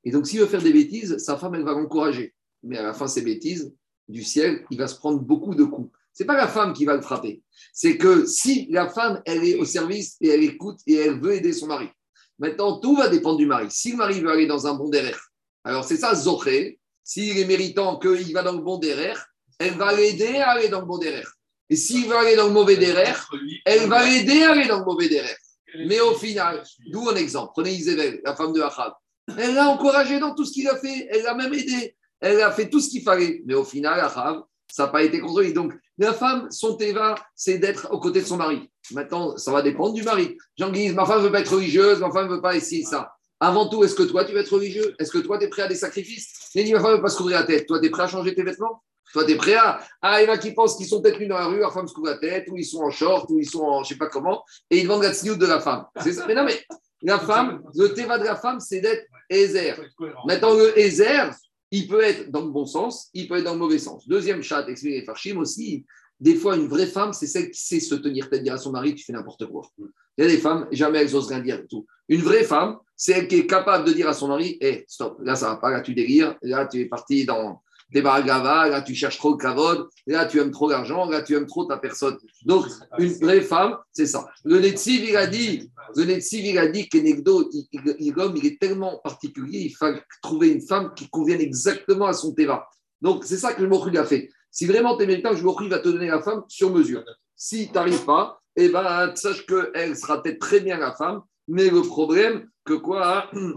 Et donc, s'il veut faire des bêtises, sa femme, elle va l'encourager. Mais à la fin, ces bêtises, du ciel, il va se prendre beaucoup de coups. C'est pas la femme qui va le frapper. C'est que si la femme, elle est au service et elle écoute et elle veut aider son mari. Maintenant, tout va dépendre du mari. Si le mari veut aller dans un bon derrière, alors c'est ça, Zoché. S'il est méritant qu'il va dans le bon derrière, elle va l'aider à aller dans le bon derrière. Et s'il veut aller dans le mauvais derrière, elle va l'aider à aller dans le mauvais derrière. Mais au final, d'où un exemple Prenez Isabelle, la femme de Achab. Elle l'a encouragé dans tout ce qu'il a fait. Elle l'a même aidé. Elle a fait tout ce qu'il fallait. Mais au final, Achab, ça n'a pas été contrôlé. Donc, la femme, son teva, c'est d'être aux côtés de son mari. Maintenant, ça va dépendre du mari. Jean-Guy, ma femme veut pas être religieuse, ma femme veut pas essayer ça. Avant tout, est-ce que toi, tu veux être religieux? Est-ce que toi, tu es prêt à des sacrifices? Il ma femme veut pas se couvrir la tête. Toi, tu es prêt à changer tes vêtements? Toi, tu es prêt à. Ah, il y en a qui pensent qu'ils sont peut-être nus dans la rue, leur femme se couvre la tête, ou ils sont en short, ou ils sont en je sais pas comment, et ils vendent la tsniout de la femme. C'est ça. Mais non, mais la femme, le teva de la femme, c'est d'être Ezer. Maintenant, le Ezer, il peut être dans le bon sens, il peut être dans le mauvais sens. Deuxième chat, expliqué Farshim aussi, des fois, une vraie femme, c'est celle qui sait se tenir tête, dire à son mari, tu fais n'importe quoi. Il y a des femmes, jamais elles osent rien dire tout. Une vraie femme, c'est elle qui est capable de dire à son mari, hé, eh, stop, là ça va pas, là tu délires, là tu es parti dans des baragava, là tu cherches trop le kavod, là tu aimes trop l'argent, là tu aimes trop ta personne. Donc, une vraie femme, c'est ça. Le Netziv, il a dit, le Netziv, il a dit qu'Enegdo, l'homme, il est tellement particulier, il faut trouver une femme qui convienne exactement à son teva. Donc, c'est ça que le Mokhri a fait. Si vraiment tu es méritant, le va te donner la femme sur mesure. Si tu n'arrives pas, eh ben, sache qu'elle sera peut-être très bien la femme, mais le problème, que quoi hein,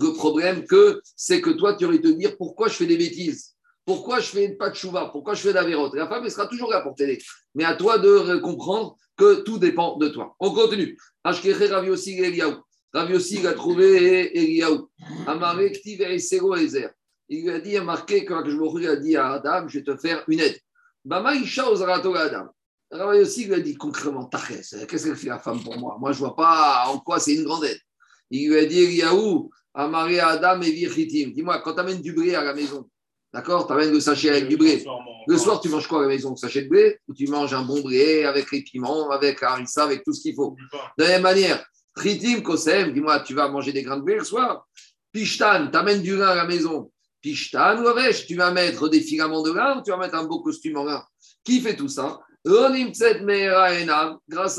Le problème, que c'est que toi, tu aurais te dire pourquoi je fais des bêtises? Pourquoi je fais pas de chouva Pourquoi je fais d'avérote La femme, elle sera toujours là pour t'aider. Mais à toi de comprendre que tout dépend de toi. On continue. Ashkeche Ravi aussi Eliaou. Ravi aussi, il a trouvé Eliaou. Ezer. Il lui a dit, il a marqué, quand je a dit à Adam, je vais te faire une aide. Bama Adam. Ravi aussi, lui a dit concrètement, qu'est-ce qu'elle fait la femme pour moi? Moi, je vois pas en quoi c'est une grande aide. Il lui a dit, Eliaou, Amare Adam et Virchitim. Dis-moi, quand tu amènes du blé à la maison, D'accord? Tu amènes le sachet avec du blé. Le soir, tu manges quoi à la maison? Sachet de blé? Ou tu manges un bon blé avec les piments, avec harissa, avec tout ce qu'il faut? De la même manière, Tritim, Kosem, dis-moi, tu vas manger des grains de blé le soir? Pishtan, tu amènes du lin à la maison. Pishtan ou tu vas mettre des filaments de lin ou tu vas mettre un beau costume en lin Qui fait tout ça? Grâce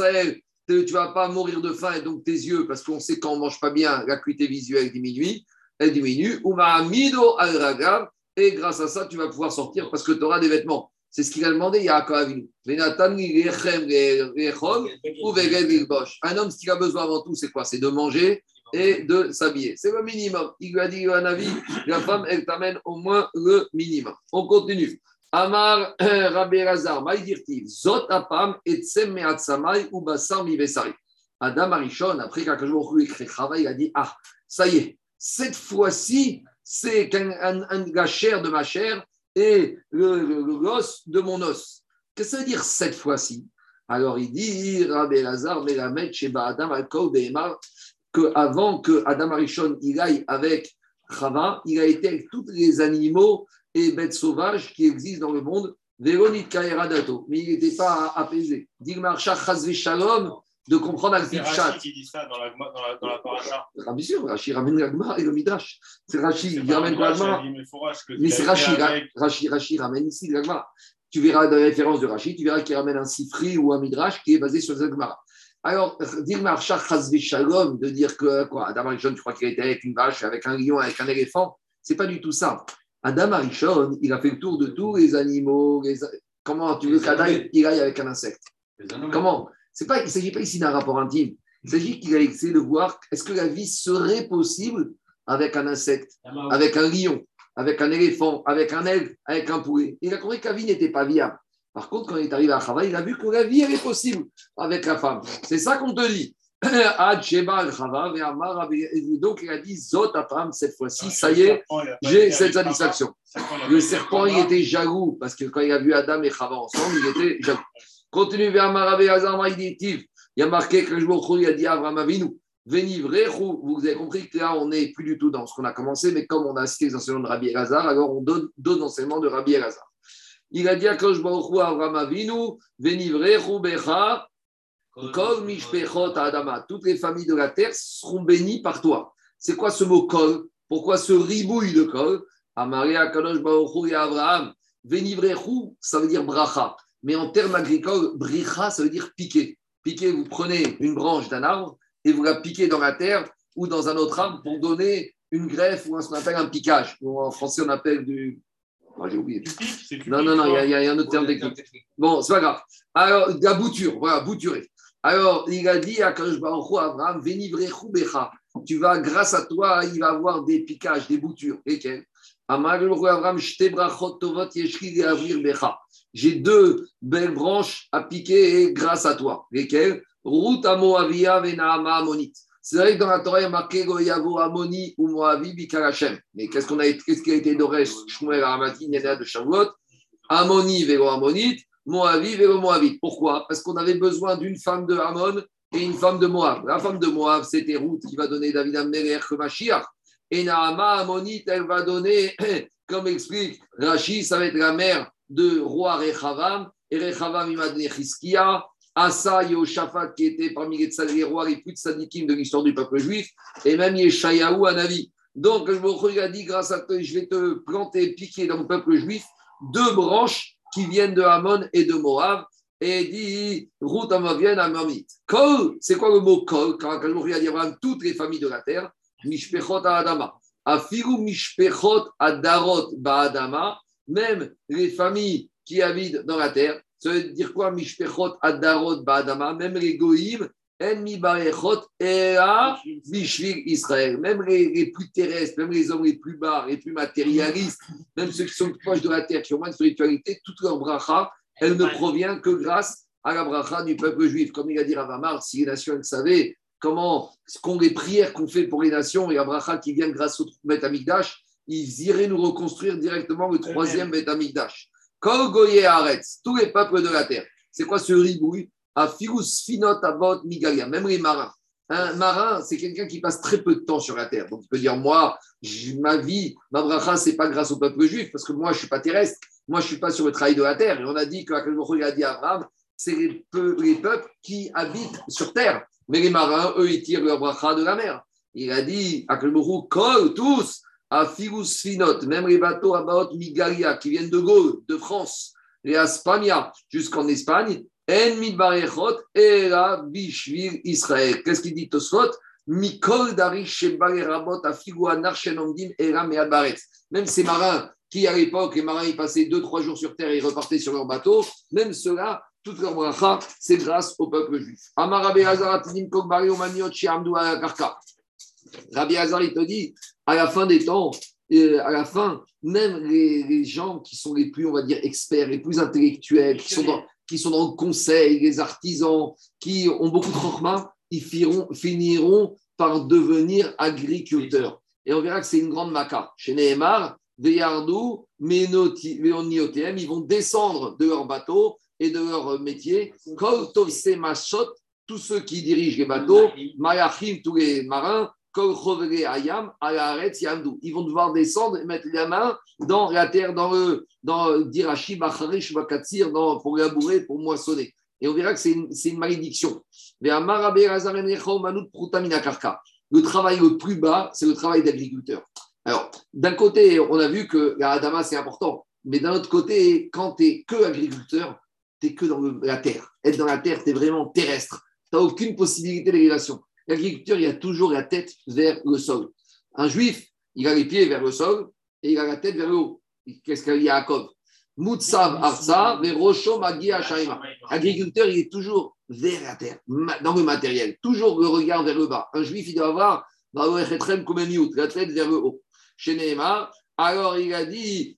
à elle, tu ne vas pas mourir de faim et donc tes yeux, parce qu'on sait quand on ne mange pas bien, l'acuité visuelle diminue, elle diminue. Mido al et grâce à ça, tu vas pouvoir sortir parce que tu auras des vêtements. C'est ce qu'il a demandé, Yaakov Avinu. Un homme, ce qu'il a besoin avant tout, c'est quoi? C'est de manger et de s'habiller. C'est le minimum. Il lui a dit un avis, la femme, elle t'amène au moins le minimum. On continue. Amar <clears throat> Rabbi Razar, Maïdirtiv, Zot Apam, Etsem Meatsamai, Ubasar Mivesari. Adam Arishon, après écrit travail, il a dit Ah, ça y est, cette fois-ci, c'est la chair de ma chair et l'os de mon os. Qu'est-ce que ça veut dire cette fois-ci? Alors il dit, Rabbi Lazar, chez Adam que avant que Adam Arishon il aille avec Chava, il a été avec tous les animaux et bêtes sauvages qui existent dans le monde, Véronique Dato, mais il n'était pas apaisé. Digmar Shalom, de comprendre al C'est Rashi qui dit ça dans la, dans la, dans la paracha. Ah, bien sûr, Rashi ramène l'Agma et le Midrash. C'est Rashi, il ramène l'Agma. Mais c'est Rashi, Rashi, Rashi ramène ici l'Agma. Tu verras dans la référence de Rashi, tu verras qu'il ramène un Sifri ou un Midrash qui est basé sur l'Agma. Alors, dire Marshach Shalom, de dire que quoi, Adam Arishon, tu crois qu'il était avec une vache, avec un lion, avec un éléphant, c'est pas du tout ça. Adam Arishon, il a fait le tour de tous les animaux. Les... Comment tu veux qu'Adam il aille avec un insecte? Comment? Pas, il ne s'agit pas ici d'un rapport intime. Il s'agit qu'il a essayé de voir est-ce que la vie serait possible avec un insecte, avec un lion, avec un éléphant, avec un aigle, avec un poulet. Il a compris que la vie n'était pas viable. Par contre, quand il est arrivé à travail, il a vu que la vie elle est possible avec la femme. C'est ça qu'on te dit. <coughs> Donc il a dit Zot femme cette fois-ci, ça y est, j'ai cette satisfaction. Le serpent, il était jaloux parce que quand il a vu Adam et Chava ensemble, il était jaloux. Continue vers Maravé Hazar. Il y a marqué que le il a dit à Abraham Avinu. Vous avez compris que là, on n'est plus du tout dans ce qu'on a commencé, mais comme on a cité les enseignements de Rabbi Elazar, alors on donne d'autres enseignements de Rabbi Elazar. Il a dit à Kosh Baruch Abraham Avinu, Veni Vrechu Becha, Kol Mishpechot Adama. Toutes les familles de la terre seront bénies par toi. C'est quoi ce mot Kol? Pourquoi ce ribouille de Kol? Amaria Kadosh Baruch et Abraham. Venivrechu, ça veut dire bracha. Mais en termes agricoles, bricha, ça veut dire piquer. Piquer, vous prenez une branche d'un arbre et vous la piquez dans la terre ou dans un autre arbre pour donner une greffe ou ce qu'on appelle un piquage. Ou en français, on appelle du. Ah, J'ai oublié. Non, non, non, il y a- il y, a un autre terme technique. Bon, c'est pas grave. Alors, la bouture, voilà, bouturer. Alors, il a dit à Abraham. Tu vas, grâce à toi, il va avoir des piquages, des boutures. Lesquelles Abraham, J'ai deux belles branches à piquer et grâce à toi. Lesquelles Ruth à Moavia Venaama Ammonite. C'est vrai que dans la Torah, il y a marqué Goyavo Amoni ou Moavi Bikarachem. Mais qu'est-ce, qu'on a, qu'est-ce qui a été Doresh Shmuel Aramati, Yana de Shavuot? Amoni vélo Ammonite, Moavi vélo Moavite. Pourquoi? Parce qu'on avait besoin d'une femme de Ammon et une femme de Moab. La femme de Moab, c'était Ruth qui va donner David Améler comme Mashiach. Et Naama Ammonite, elle va donner, <clears throat> comme explique Rashi, ça va être la mère de roi Rechavam. Et Rechavam, il va donner Chizkia. Asa, Yoshaphat, qui était parmi les, les rois les plus tzadikim de l'histoire du peuple juif. Et même Yeshayahu, un avis. Donc, je me a dit, grâce à toi, je vais te planter, piquer dans le peuple juif deux branches qui viennent de Ammon et de Moab. Et dit, Ruth Amovienne Ammonite. Kol, c'est quoi le mot Kol? Quand Akadosh a dit toutes les familles de la terre, Mishpechot Adama. Afiru Mishpechot Adarot Baadama, même les familles qui habitent dans la terre. Ça veut dire quoi Mishpechot Adarot Baadama, même les Goïm, Enmi Barechot Ea Israël. Même les, les plus terrestres, même les hommes les plus bas, les plus matérialistes, même ceux qui sont proches de la terre, qui ont moins de spiritualité, toute leur bracha, elle ne provient que grâce à la bracha du peuple juif. Comme il a dit Ravamar, si les nations elles savaient comment, ce qu'on les prières qu'on fait pour les nations et la bracha qui vient grâce au Bet Amikdash, ils iraient nous reconstruire directement le troisième Bet Amikdash. Kol Goye Haaretz, tous les peuples de la terre. C'est quoi ce ribouille? À Firus Finot Abot Migalia, même les marins. Un marin, c'est quelqu'un qui passe très peu de temps sur la terre. Donc, il peut dire, moi, ma vie, ma bracha, c'est pas grâce au peuple juif, parce que moi, je suis pas terrestre. Moi, je suis pas sur le travail de la terre. Et on a dit que il a dit à Abraham, c'est les peuples qui habitent sur terre. Mais les marins, eux, ils tirent leur bracha de la mer. Il a dit, à Kol, tous, à Firus Finot, même les bateaux à Baot Migalia, qui viennent de Gaulle, de France, et à Spagna, jusqu'en Espagne, En Midbarechot, Era Bishvil Israël. Qu'est-ce qu'il dit Tosfot? Mikol Darish Shebale Rabot Afigu Anar Shenomdim Era Mead Baretz. Même ces marins qui, à l'époque, les marins, ils passaient deux, trois jours sur terre et ils repartaient sur leur bateau, même ceux-là, toute leur bracha, c'est grâce au peuple juif. Amar Rabbi Hazar Atidim Kokbari Omaniot Sheamdu Ala Karka. Rabbi Hazar, il te dit, à la fin des temps, euh, à la fin, même les, les gens qui sont les plus, on va dire, experts, les plus intellectuels, qui sont dans, qui sont dans le conseil, les artisans, qui ont beaucoup de chokma, ils finiront, finiront par devenir agriculteurs. Et on verra que c'est une grande maca. Chez Nehemar, Veyardou, Veoniotem, ils vont descendre de leur bateau et de leur métier. Tous ceux qui dirigent les bateaux, Mayachim, tous les marins, Ils vont devoir descendre et mettre la main dans la terre, dans le dans Bakatsir, dans, pour labourer, pour moissonner. Et on verra que c'est une, une malédiction. Karka. Le travail le plus bas, c'est le travail d'agriculteur. Alors, d'un côté, on a vu que la Adama, c'est important. Mais d'un autre côté, quand tu es que agriculteur, tu es que dans la terre. Être dans la terre, tu es vraiment terrestre. Tu n'as aucune possibilité d'élévation. L'agriculteur, il a toujours la tête vers le sol. Un juif, il a les pieds vers le sol et il a la tête vers le haut. Qu'est-ce qu'il y a à Jacob Mutsav Arsa, Verosho Magi. L'agriculteur, il est toujours vers la terre, dans le matériel, toujours le regard vers le bas. Un juif, il doit avoir miout, la tête vers le haut. Alors il a dit,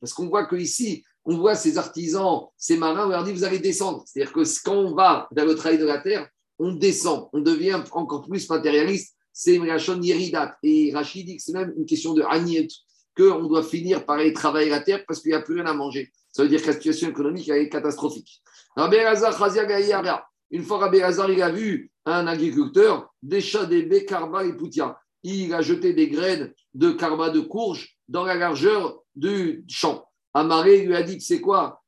parce qu'on voit qu'ici, on voit ces artisans, ces marins, on leur dit vous allez descendre. C'est-à-dire que quand on va vers le travail de la terre, on descend, on devient encore plus matérialiste. C'est une Rachon Yeridat. Et Rachid dit que c'est même une question de Agnit, qu'on doit finir par aller travailler la terre parce qu'il n'y a plus rien à manger. Ça veut dire que la situation économique est catastrophique. Une fois Rabbi Hazar, il a vu un agriculteur, des des karma et poutia. Il a jeté des graines de karma de courge dans la largeur du champ. Amaré lui a dit, c'est quoi?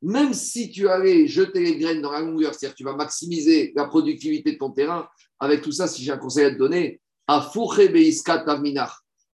Même si tu allais jeter les graines dans la longueur, c'est-à-dire tu vas maximiser la productivité de ton terrain, avec tout ça, si j'ai un conseil à te donner, à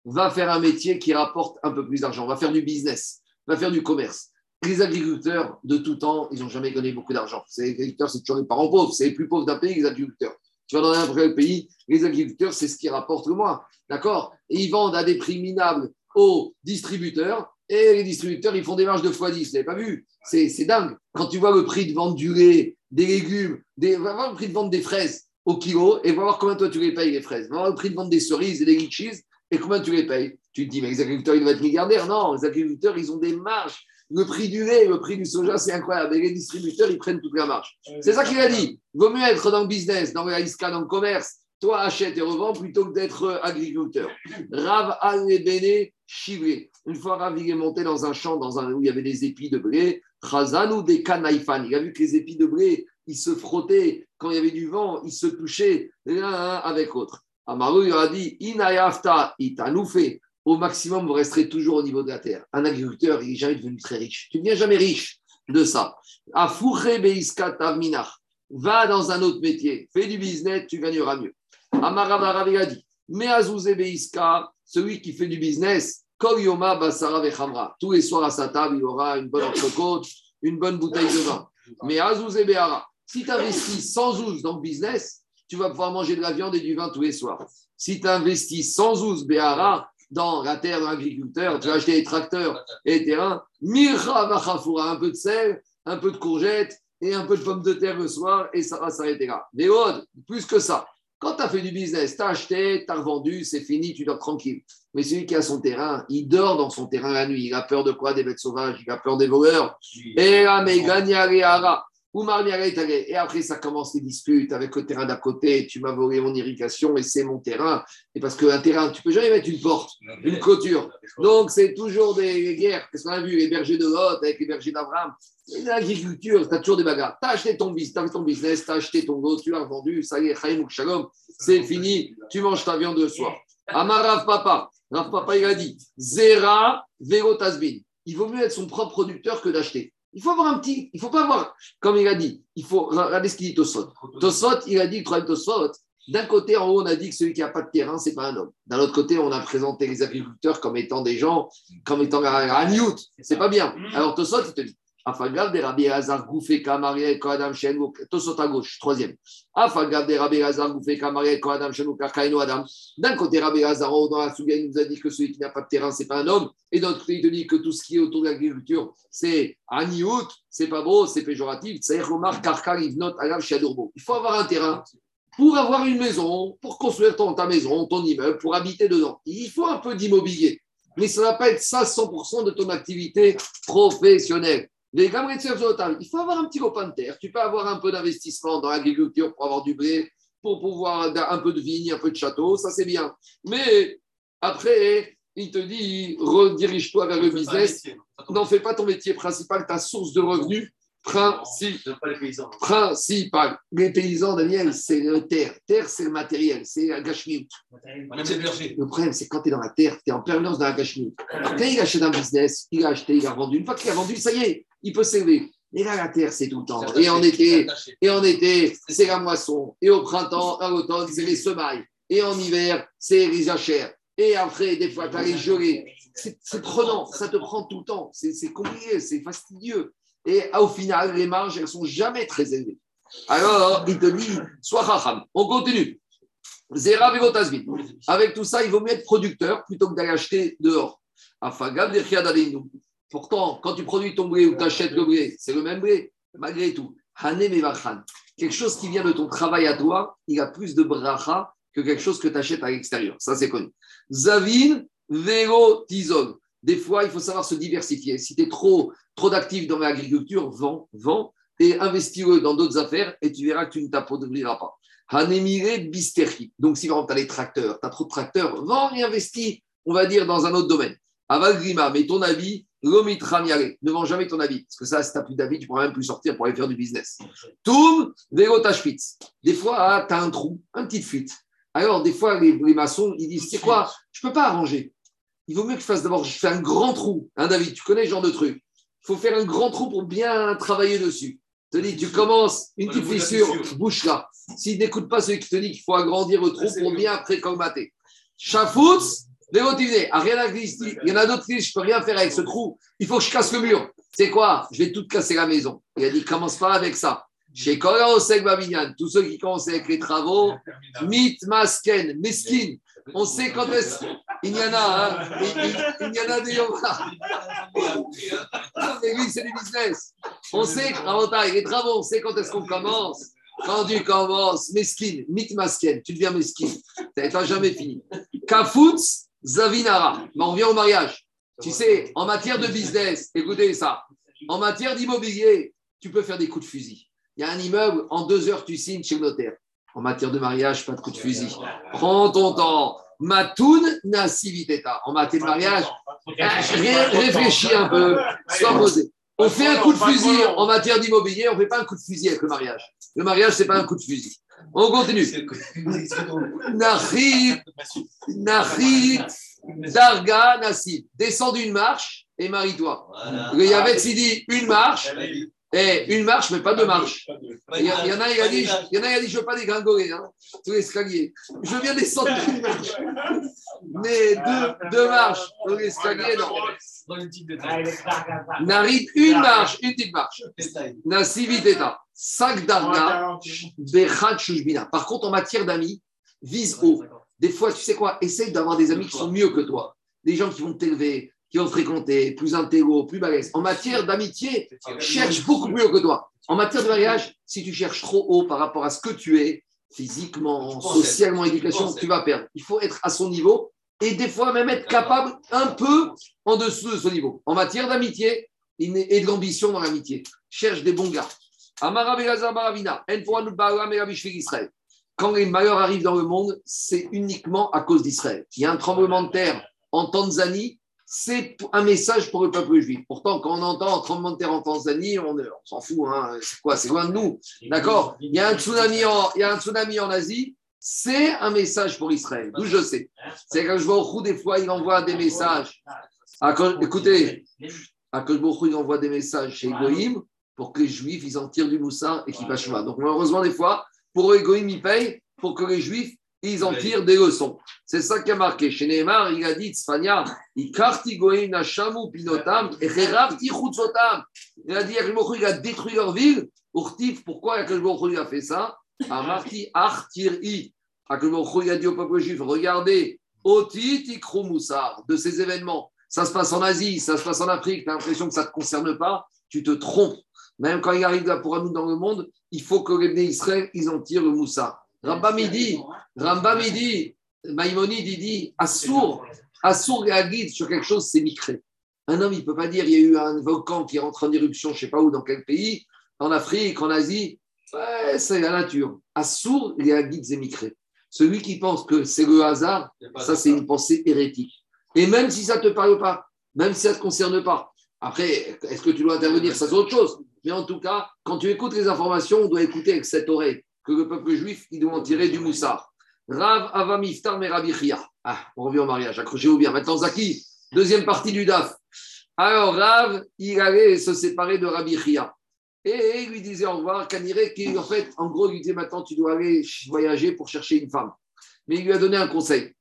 va faire un métier qui rapporte un peu plus d'argent, va faire du business, va faire du commerce. Les agriculteurs de tout temps, ils n'ont jamais gagné beaucoup d'argent. Les agriculteurs, c'est toujours les parents pauvres, c'est les plus pauvres d'un pays, les agriculteurs. Tu vas dans un pays, les agriculteurs, c'est ce qui rapporte le moins. D'accord? Et ils vendent à des prix minables aux distributeurs et les distributeurs, ils font des marges de x10. Vous n'avez pas vu? C'est dingue. Quand tu vois le prix de vente du lait, des légumes, des, va voir le prix de vente des fraises au kilo et va voir combien toi tu les payes, les fraises. Va voir le prix de vente des cerises et des litchis et combien tu les payes. Tu te dis, mais les agriculteurs, ils doivent être milliardaires. Non, les agriculteurs, ils ont des marges. Le prix du lait, le prix du soja, c'est incroyable. Et les distributeurs, ils prennent toute la marge. C'est ça qu'il a dit. Vaut mieux être dans le business, dans la ISCA, dans le commerce, toi achète et revends plutôt que d'être agriculteur. Rav al chivré. Une fois Rav est monté dans un champ dans un, où il y avait des épis de blé, Chazan ou des kanaïfan. Il a vu que les épis de blé, ils se frottaient quand il y avait du vent, ils se touchaient l'un avec l'autre. Amaru il a dit Inayafta itanoufe. Au maximum, vous resterez toujours au niveau de la terre. Un agriculteur, il n'est jamais devenu très riche. Tu ne deviens jamais riche de ça. Afouche beiskat Va dans un autre métier. Fais du business, tu gagneras mieux. Amarav a dit Mais celui qui fait du business, Koyoma Basara Vechamra. Tous les soirs à sa table, il aura une bonne entrecôte, une bonne bouteille de vin. Mais Azouze Behara, si tu investis sans ouz dans le business, tu vas pouvoir manger de la viande et du vin tous les soirs. Si tu investis sans ouz Behara, dans la terre de l'agriculteur, tu vas acheter des tracteurs et des terrains, Mirra Vachafoura, un peu de sel, un peu de courgettes et un peu de pommes de terre le soir, et ça va s'arrêter là. Mais plus que ça, quand tu as fait du business, tu as acheté, tu as revendu, c'est fini, tu dors tranquille. Mais celui qui a son terrain, il dort dans son terrain la nuit. Il a peur de quoi Des bêtes sauvages, il a peur des voleurs. Et là, mais et après, ça commence les disputes avec le terrain d'à côté. Tu m'as volé mon irrigation et c'est mon terrain. Et parce qu'un terrain, tu peux jamais mettre une porte, une clôture. Donc, c'est toujours des guerres. Qu'est-ce qu'on a vu Les bergers de Lot avec les bergers d'Abraham. L'agriculture, tu as toujours des bagarres. Tu as acheté ton, ton business, tu as acheté ton lot, tu as vendu, ça y est, Shalom, c'est fini, tu manges ta viande de soir. Amarav Papa, Rav Papa, il a dit Zera Verotasbin. Il vaut mieux être son propre producteur que d'acheter. Il faut avoir un petit, il faut pas avoir, comme il a dit, il faut regarder ce qu'il dit Tosot. Tosot, il a dit, le problème Tosot, d'un côté, en haut, on a dit que celui qui n'a pas de terrain, c'est pas un homme. D'un autre côté, on a présenté les agriculteurs comme étant des gens, comme étant un newt. C'est pas bien. Alors Tosot, il te dit, Afagav de Rabbi Hazar Goufé Kamariel Koadam Shen Tosot à gauche, troisième. Afagav de Rabbi Hazar Goufé Kamariel Koadam Shen Karkaino Adam. D'un côté, Rabbi Hazar, dans la Souga, il nous a dit que celui qui n'a pas de terrain, c'est pas un homme. Et d'un côté, il te dit que tout ce qui est autour de l'agriculture, c'est Aniout, c'est pas beau, c'est péjoratif. C'est Romar Karkar Alav Shadurbo. Il faut avoir un terrain pour avoir une maison, pour construire ton, ta maison, ton immeuble, pour habiter dedans. Il faut un peu d'immobilier. Mais ça ne va pas être ça 100% de ton activité professionnelle. Il faut avoir un petit copain de terre. Tu peux avoir un peu d'investissement dans l'agriculture pour avoir du blé, pour pouvoir un peu de vigne, un peu de château, ça c'est bien. Mais après, il te dit redirige-toi vers le business. N'en fais pas ton métier principal, ta source de revenus principale. Principal. Les paysans, Daniel, c'est le terre. Terre, c'est le matériel, c'est la gâchemie. Le problème, c'est quand tu es dans la terre, tu es en permanence dans la gâchemie. Quand il achète un business, il a acheté, il a vendu. Une fois qu'il a vendu, ça y est, il peut s'élever. Et là, la terre, c'est tout le temps. Et en été, et en été, c'est la moisson. Et au printemps, à l'automne, c'est les semailles. Et en hiver, c'est les achères. Et après, des fois, tu as les gelées. C'est prenant, ça te prend tout le temps. C'est compliqué, c'est fastidieux. Et au final, les marges, elles ne sont jamais très élevées. Alors, il te dit, sois racham. On continue. Zera Avec tout ça, il vaut mieux être producteur plutôt que d'aller acheter dehors. Afagab Pourtant, quand tu produis ton blé ou tu achètes le blé, c'est le même blé, malgré tout. Quelque chose qui vient de ton travail à toi, il a plus de bracha que quelque chose que tu achètes à l'extérieur. Ça, c'est connu. Zavin, vélo, tizol. Des fois, il faut savoir se diversifier. Si tu es trop, trop dans l'agriculture, vends, vends et investis-le dans d'autres affaires et tu verras que tu ne t'appauvriras pas. Hanemire bisterki. Donc, si par tu as les tracteurs, tu as trop de tracteurs, vends et investis, on va dire, dans un autre domaine. Aval grima, mais ton avis, Ne vends jamais ton avis. Parce que ça, si tu n'as plus d'avis, tu ne pourras même plus sortir pour aller faire du business. Toum, spitz. Des fois, ah, tu as un trou, un petite fuite. Alors, des fois, les, maçons, ils disent, c'est quoi? Je ne peux pas arranger. Il vaut mieux que je fasse d'abord, je fais un grand trou. Hein, David, tu connais ce genre de truc. Il faut faire un grand trou pour bien travailler dessus. te dis, tu commences une petite fissure, bouche là. S'il n'écoute pas celui qui te dit qu'il faut agrandir le trou pour bien après colmater. Ah, rien à Il y en a d'autres qui disent, je ne peux rien faire avec ce trou. Il faut que je casse le mur. C'est quoi? Je vais tout casser la maison. Il a dit, commence pas avec ça. Chez Osek Babinyan, tous ceux qui commencent avec les travaux, mit masken, meskin. On sait quand est-ce. Il y en a, hein il, y en a des Mais lui, c'est du business. On sait, les travaux, on sait quand est-ce qu'on commence. Quand tu commences, meskin, mit masken, tu deviens meskin. Tu n'as jamais fini. Kafutz, zavinara. Mais on vient au mariage. Tu sais, en matière de business, écoutez ça, en matière d'immobilier, tu peux faire des coups de fusil. Il y a un immeuble, en deux heures, tu signes chez le notaire. En matière de mariage, pas de coup de fusil. Prends ton temps. Matoun nasiviteta. En matière de mariage, réfléchis un peu, sois posé. On fait un coup de fusil en matière d'immobilier, on ne fait pas un coup de fusil avec le mariage. Le mariage, ce n'est pas un coup de fusil. On continue. Narit, Narit, Darga, Nassib. Descends d'une marche et marie-toi. Le Yavetz, il dit une marche. Et une marche, mais pas deux marches. Il y, en a, il a dit, il y en a, a dit, je veux pas dégringoler, hein, tout l'escalier. Je viens descendre une marche. Mais deux, marches dans l'escalier. Narit, une marche, une petite marche. Nassivi Teta. 5 darna Par contre, en matière d'amis, vise haut. Des fois, tu sais quoi, essaye d'avoir des amis qui sont mieux que toi. Des gens qui vont t'élever, qui vont te fréquenter, plus intégraux, plus balèzes. En matière d'amitié, cherche beaucoup mieux que toi. En matière de mariage, si tu cherches trop haut par rapport à ce que tu es, physiquement, socialement, éducation, tu vas perdre. Il faut être à son niveau et des fois même être capable un peu en dessous de ce niveau. En matière d'amitié et de l'ambition dans l'amitié, cherche des bons gars, quand les malheurs arrivent dans le monde, c'est uniquement à cause d'Israël. Il y a un tremblement de terre en Tanzanie, c'est un message pour le peuple juif. Pourtant, quand on entend un tremblement de terre en Tanzanie, on, s'en fout. Hein. C'est quoi? C'est loin de nous. D'accord? Il, y a un tsunami en, Asie. C'est un message pour Israël. D'où je sais. C'est quand je vois au des fois, il envoie des messages. écoutez, à il envoie des messages chez Egoïm pour que les Juifs, ils en tirent du moussa et qu'ils fassent Donc, malheureusement, des fois, pour Egoïm, ils payent pour que les Juifs ils en tirent des leçons. C'est ça qui a marqué. Chez Neymar, il a dit Tzfania, shamu pinotam, et Il a dit il a détruit leur ville. Urtif, pourquoi il a fait ça? Amarti Artiri. il a dit au peuple juif regardez, Otit Moussar, de ces événements. Ça se passe en Asie, ça se passe en Afrique, tu as l'impression que ça ne te concerne pas, tu te trompes. Même quand il arrive là pour nous dans le monde, il faut que les Israël, ils en tirent le Moussar. Rambam il dit, Rambam il dit, Maïmonide il dit, Assour, Assour guide sur quelque chose, c'est micré. Un homme, il ne peut pas dire, il y a eu un volcan qui rentre en éruption, je ne sais pas où, dans quel pays, en Afrique, en Asie. Ouais, c'est la nature. Assour, guide, c'est micré. Celui qui pense que c'est le hasard, ça c'est une pensée hérétique. Et même si ça ne te parle pas, même si ça ne te concerne pas, après, est-ce que tu dois intervenir Ça c'est autre chose. Mais en tout cas, quand tu écoutes les informations, on doit écouter avec cette oreille que le peuple juif, il doit en tirer du moussard. Rav Avamiftar Merabichia. Ah, on revient au mariage, accrochez-vous bien. Maintenant, Zaki, deuxième partie du DAF. Alors, Rav, il allait se séparer de Rabbi Et il lui disait au revoir, Kanire, qui en fait, en gros, lui disait maintenant, tu dois aller voyager pour chercher une femme. Mais il lui a donné un conseil.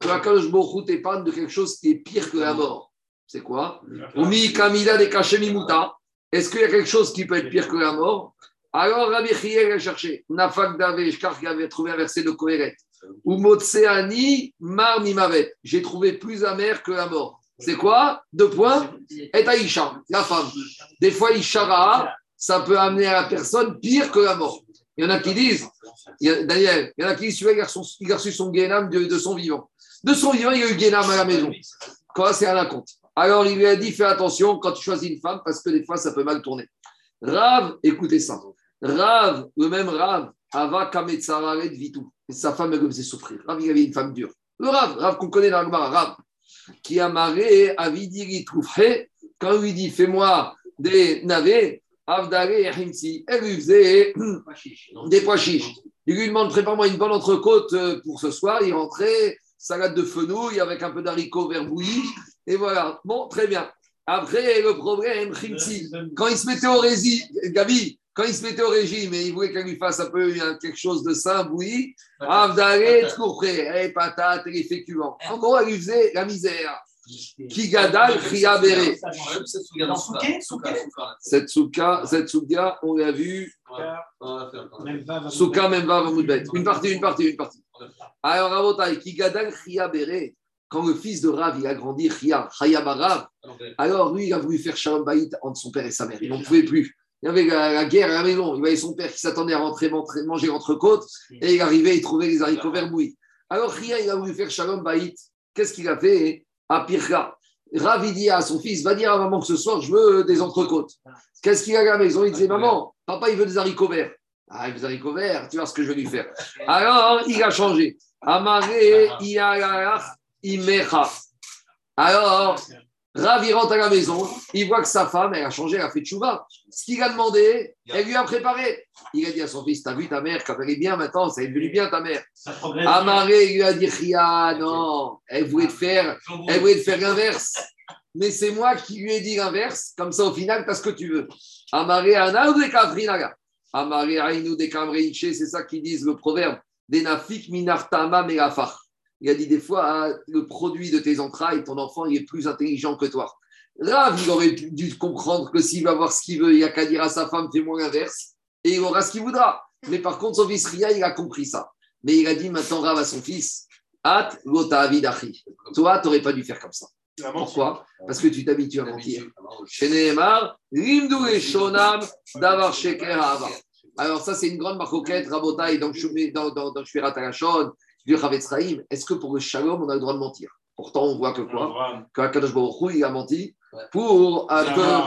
Akadosh Bochou t'épargne de quelque chose qui est pire que la mort. C'est quoi Umi Kamida de Kashemimuta. Est-ce qu'il y a quelque chose qui peut être pire que la mort Alors Rabbi Chiel a cherché. Nafak Daveshkar qui avait trouvé un verset de Kohéret. Ou Motseani Mar Mimavet. J'ai trouvé plus amer que la mort. C'est quoi Deux points. Et Aïcha, la femme. Des fois, Ishara, ça peut amener à la personne pire que la mort. Il y en a qui disent, il Daniel, il y en a qui disent, il a reçu son- il a reçu son guénam de, de son vivant. De son vivant, il y a eu guénam à la maison. Quoi, c'est un compte. Alors, il lui a dit, fais attention quand tu choisis une femme, parce que des fois, ça peut mal tourner. Rav, écoutez ça. Rav, le même Rav, Ava Kametsararet Vitou. Et Sa femme, elle le faisait souffrir. Rav, il avait une femme dure. Le Rav, Rav qu'on connaît dans le Rav, qui a marré Avidiri Troufré, quand il lui dit, fais-moi des navets, Avdare et Himsi, elle lui faisait des pois chiches. Il lui demande, prépare-moi une bonne entrecôte euh, pour ce soir. Il rentrait, salade de fenouil avec un peu d'haricots vert bouillis. Et voilà. Bon, très bien. Après, le problème, quand il se mettait au régime, Gabi, quand il se mettait au régime et il voulait qu'elle lui fasse un peu hein, quelque chose de prêt, eh, patate, les féculents. En gros, elle lui faisait la misère. Kigadal, Cette souka, cette souka, on l'a vu, Même va, va, souka même va. Une partie, une partie, une partie. Alors, Rabotai, Kigadal, Kriabere. Quand le fils de Rav, il a grandi, Ria, Chaya Barav, alors lui, il a voulu faire Shalom Baït entre son père et sa mère. Il n'en pouvait plus. Il y avait la, la guerre à la maison. Il voyait son père qui s'attendait à rentrer manger l'entrecôte et il arrivait, il trouvait les haricots verts bouillis. Alors Ria, il a voulu faire Shalom Baït. Qu'est-ce qu'il a fait À Pirka. Rav, il dit à son fils Va dire à maman que ce soir, je veux des entrecôtes. Qu'est-ce qu'il a à la maison? Il disait Maman, papa, il veut des haricots verts. Ah, il veut des haricots verts, tu vois ce que je vais lui faire. Alors, il a changé. Amaré, Imecha. Alors, Rav, il rentre à la maison, il voit que sa femme, elle a changé, elle a fait tchouva. Ce qu'il a demandé, elle lui a préparé. Il a dit à son fils, t'as vu ta mère, quand elle est bien maintenant, ça est devenu bien ta mère. Amaré, il lui a dit, Ria, non, elle voulait te faire, elle voulait te faire l'inverse. Mais c'est moi qui lui ai dit l'inverse, comme ça au final, t'as ce que tu veux. Amaré, Ana ou. Amaré, Aïnou des Kamreiche, c'est ça qu'ils disent le proverbe. Denafik minartama megafar. Il a dit des fois, ah, le produit de tes entrailles, ton enfant, il est plus intelligent que toi. Rav, il aurait dû comprendre que s'il va voir ce qu'il veut, il n'y a qu'à dire à sa femme, fais-moi l'inverse, et il aura ce qu'il voudra. Mais par contre, son fils Ria, il a compris ça. Mais il a dit maintenant, Rav à son fils, At avidachi. Toi, tu n'aurais pas dû faire comme ça. Pourquoi? Parce que tu t'habitues à mentir. Chez Nehemar, Rimdou et Shonam, Davar Sheker. Alors, ça, c'est une grande marcoquette, Rabotai, dans, dans, dans, dans du. Est-ce que pour le Shalom, on a le droit de mentir? Pourtant, on voit que quoi? Que Akadosh Baruch il a menti pour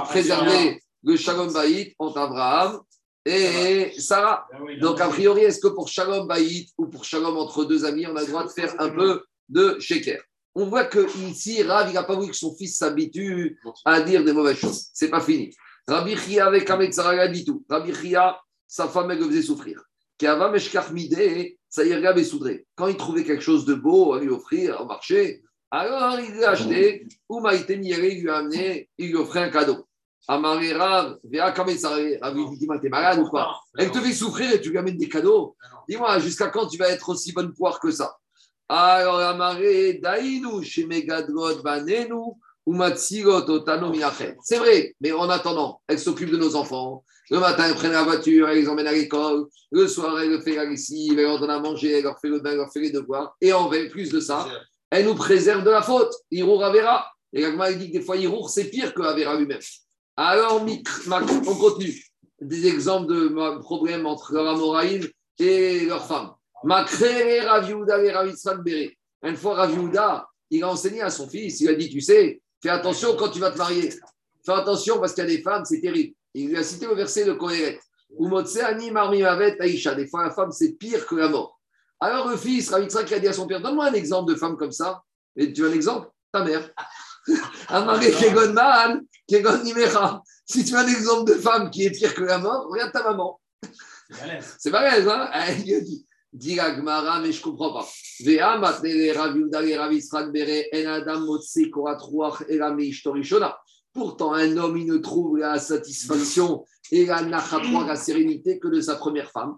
préserver le Shalom Baït entre Abraham et Sarah. Donc, a priori, est-ce que pour Shalom Baït ou pour Shalom entre deux amis, on a le droit de faire un peu de sheker On voit que ici, Rav, il n'a pas voulu que son fils s'habitue à dire des mauvaises choses. C'est pas fini. Rabbi Chia avec Ahmed Sarah il a dit tout. Rabbi Chia, sa femme, elle le faisait souffrir. Mideh, ça y est, soudré. Quand il trouvait quelque chose de beau à lui offrir au marché, alors il l'a acheté, ou Maïté il lui a amené, il lui offrait un cadeau. Amaré Rav, Véa Kamed Sarah, Rav, il dit, t'es malade ou quoi? Elle te fait souffrir et tu lui amènes des cadeaux. Dis-moi, jusqu'à quand tu vas être aussi bonne poire que ça? Alors, Amaré, Daïnou, chez Megadgod, Banenu, ou Matsigot, Otano. C'est vrai, mais en attendant, elle s'occupe de nos enfants. Le matin, elle prend la voiture, elle les emmène à l'école. Le soir, elle fait la lessive, elle leur donne à manger, elle leur fait le bain, elle leur fait les devoirs. Et en plus de ça, elle nous préserve de la faute. Irour Avera. Et Gagma, il dit que des fois, Irour, c'est pire que Avera lui-même. Alors, on continue. Des exemples de problèmes entre leur Amoraïm et leur femme. Makrere Raviouda et Ravitzrak Béré. Une fois, Raviouda, il a enseigné à son fils, il a dit, tu sais, fais attention quand tu vas te marier. Fais attention parce qu'il y a des femmes, c'est terrible. Il lui a cité le verset de Kohéret. Des fois, la femme, c'est pire que la mort. Alors, le fils, Ravitzrak, a dit à son père, donne-moi un exemple de femme comme ça. Et tu veux un exemple? Ta mère. <laughs> Nimera. Si tu veux un exemple de femme qui est pire que la mort, regarde ta maman. C'est balèze, hein? Lui a dit. La Gemara, mais je ne comprends pas. Vea matnele Rav Yehuda et Rav Yitzhak bere en adam motse korat ruach ela meishtorishona. Pourtant, un homme, il ne trouve la satisfaction et la la sérénité que de sa première femme.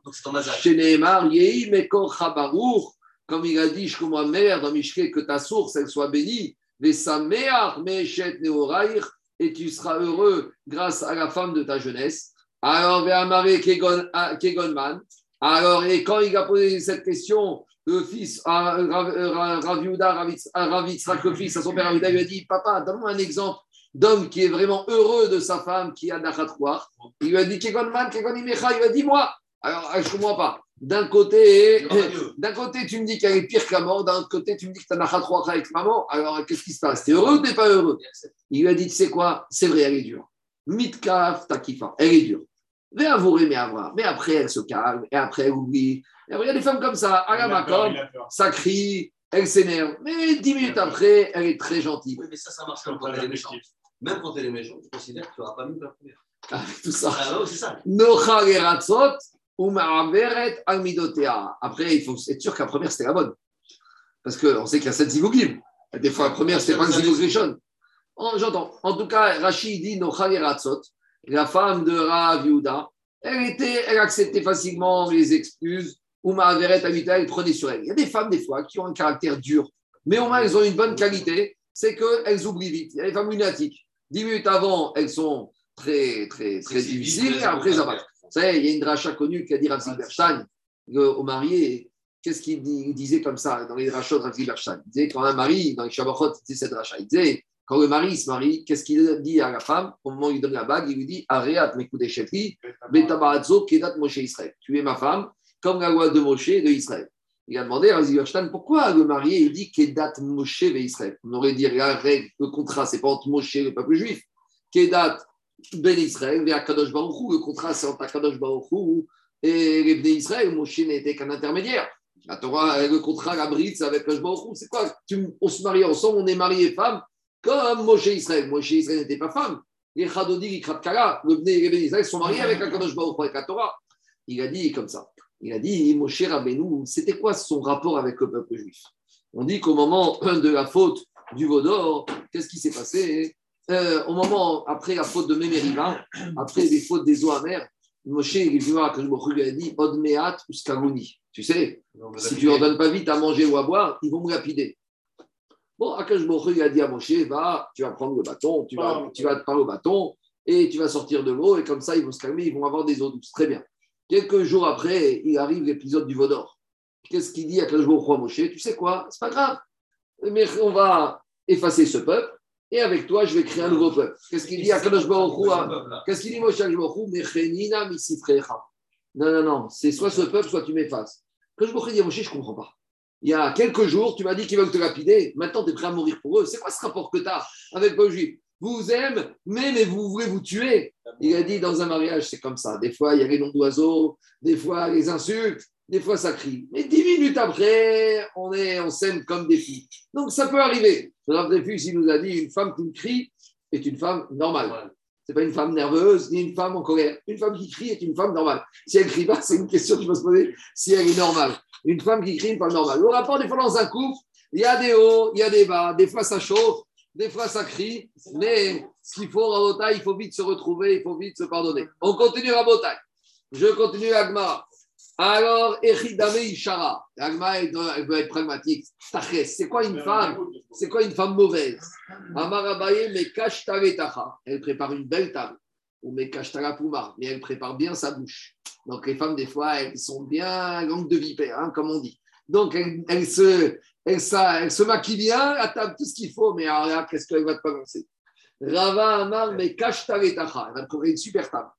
Chez Nehemar, Yehi Mekor Chabarour, comme il a dit, je comme ma mère dans Mishké, que ta source, elle soit bénie. Vesameach Meeshet Neoraïr, et tu seras heureux grâce à la femme de ta jeunesse. Alors, Ve'amare Kegon ah, Kegonman. Alors, et quand il a posé cette question, le fils, ah, Rav euh, Rav- Rav Yehuda, Rav Yitz- Rav Yitzhak, le fils, à son père Rav Yehuda, lui a dit Papa, donne-moi un exemple d'homme qui est vraiment heureux de sa femme, qui a Nachatouar. Il lui a dit Kegonman, Kegonimecha, il lui a dit Moi. Alors, je ne comprends pas. D'un côté, d'un côté, tu me dis qu'elle est pire la mort, d'un autre côté, tu me dis que tu as avec maman. Alors, qu'est-ce qui se passe? T'es heureux ou t'es pas heureux? Il lui a dit, tu sais quoi? C'est vrai, elle est dure. Mitkaf, takifa, elle est dure. Mais avouer, mais après, elle se calme, et après, elle oublie. il y a des femmes comme ça, à la ça crie, elle s'énerve. Mais dix minutes après, elle est très gentille. Oui, mais ça, ça marche quand elle est méchante. Même quand elle est méchante, je considère que tu n'auras pas que la première. Avec tout ça. Ah, c'est ça. Après, il faut être sûr que la première, c'était la bonne. Parce qu'on sait qu'il y a sept zivugim. Des fois, la première, c'était pas un zivug oh, J'entends. En tout cas, Rachid dit la femme de Rav Yehuda, elle, était, elle acceptait facilement les excuses. Ouma Veret elle prenait sur elle. Il y a des femmes, des fois, qui ont un caractère dur, mais au moins, elles ont une bonne qualité, c'est qu'elles oublient vite. Il y a des femmes lunatiques. Dix minutes avant, elles sont très, très, très difficiles, et après, ça va. Vous savez, il y a une dracha connue qui a dit Rav Zilberstein au marié, qu'est-ce qu'il disait comme ça dans les drachot de Rav Zilberstein Il disait quand un mari, dans les Shabachot, il disait cette dracha, il disait quand le mari se marie, qu'est-ce qu'il dit à la femme? Au moment où il donne la bague, il lui dit Areat mekudesheti, betabaratzo kedat Moshe Israël. Tu es ma femme, comme la loi de Moshe et de Israël. Il a demandé à Razi pourquoi le marié dit Kedat Moshe et Israël? On aurait dit la règle, le contrat, c'est pas entre Moshe et le peuple juif. Kedat Ben Israël et Akadosh Baruchou. Le contrat, c'est entre Akadosh Baruchou et les Ben Israël. Moshe n'était qu'un intermédiaire. La Torah, le contrat, la bride, avec Akadosh Baruchou. C'est quoi? On se marie ensemble, on est marié femme comme Moshe Israël. Moshe Israël n'était pas femme. Les Chadodi, les Kratkala, le les Ben Israël sont mariés avec Akadosh Baruch avec la Torah. Il a dit comme ça. Il a dit, Moshe Rabbeinu, c'était quoi son rapport avec le peuple juif? On dit qu'au moment de la faute du Vaudor, qu'est-ce qui s'est passé? Euh, Au moment, après la faute de Mémériva, après les fautes des eaux amères, Moshe, il est venu lui a dit, Odmeat ou Tu sais, si tu ne leur donnes pas vite à manger ou à boire, ils vont me lapider. Bon, Akash il a dit à Moshe, va, tu vas prendre le bâton, tu vas, tu vas te parler au bâton, et tu vas sortir de l'eau, et comme ça, ils vont se calmer, ils vont avoir des eaux douces. Très bien. Quelques jours après, il arrive l'épisode du Vaudor. Qu'est-ce qu'il dit à Akash à Moshe? Tu sais quoi? C'est pas grave. Mais on va effacer ce peuple, et avec toi, je vais créer un nouveau peuple. Qu'est-ce qu'il dit à Kadosh Qu'est-ce qu'il dit Moshe Non, non, non, c'est soit ce peuple, soit tu m'effaces. Kadosh Baruch dit Moshe, je ne comprends pas il y a quelques jours, tu m'as dit qu'ils veulent te lapider. Maintenant, tu es prêt à mourir pour eux. C'est quoi ce rapport que tu as avec juifs Vous vous aimez, mais, mais vous voulez vous tuer. Il a dit dans un mariage, c'est comme ça. Des fois, il y a les noms d'oiseaux, des fois, les insultes, des fois, ça crie. Mais dix minutes après, on est, on s'aime comme des filles. Donc, ça peut arriver. Le filles, il nous a dit une femme qui crie est une femme normale. Ce n'est pas une femme nerveuse ni une femme en colère. Une femme qui crie est une femme normale. Si elle crie pas, c'est une question qu'il faut se poser si elle est normale. Une femme qui crie, une femme normale. Le rapport, des fois, dans un couple, il y a des hauts, il y a des bas. Des fois, ça chauffe, des fois, ça crie. Mais ce qu'il faut, Rabotai, il faut vite se retrouver, il faut vite se pardonner. On continue Rabotai. Je continue Agma. Alors, Echidame Ishara. Agma, elle veut être pragmatique. C'est quoi une femme? C'est quoi une femme mauvaise? Amarabaye, mais Elle prépare une belle table. Ou mais Pouma. Mais elle prépare bien sa bouche. Donc, les femmes, des fois, elles sont bien langue de vipère, hein, comme on dit. Donc, elles, se, elles, se maquillent bien, à table tout ce qu'il faut, mais alors là, qu'est-ce qu'elle va te prononcer Rava Amar, mais cache Elle va te trouver une super table.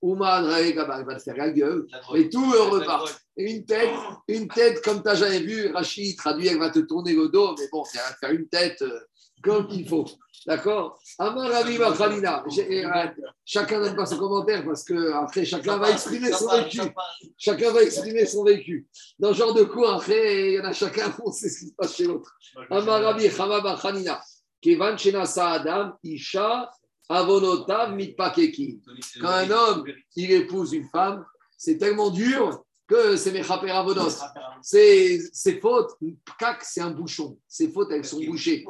Oumar elle va te faire la gueule, et tout repart. Et une tête, une tête comme tu n'as jamais vu, Rachid traduit, elle va te tourner le dos, mais bon, elle va te faire une tête euh, comme il faut. D'accord? Amar euh, Chacun donne pas son commentaire parce que après chacun va exprimer son vécu. Chacun va exprimer son vécu. Dans ce genre de coup, après, il y en a chacun, <laughs> on sait ce qui se passe chez l'autre. Amar Rabbi Chamaba Khanina. Kevan Isha, Avonota, Mitpakeki. Quand un homme, il épouse une femme, c'est tellement dur que c'est Mechaper Avonos. Ses fautes, Pkak, c'est un bouchon. Ses fautes, elles sont bouchées.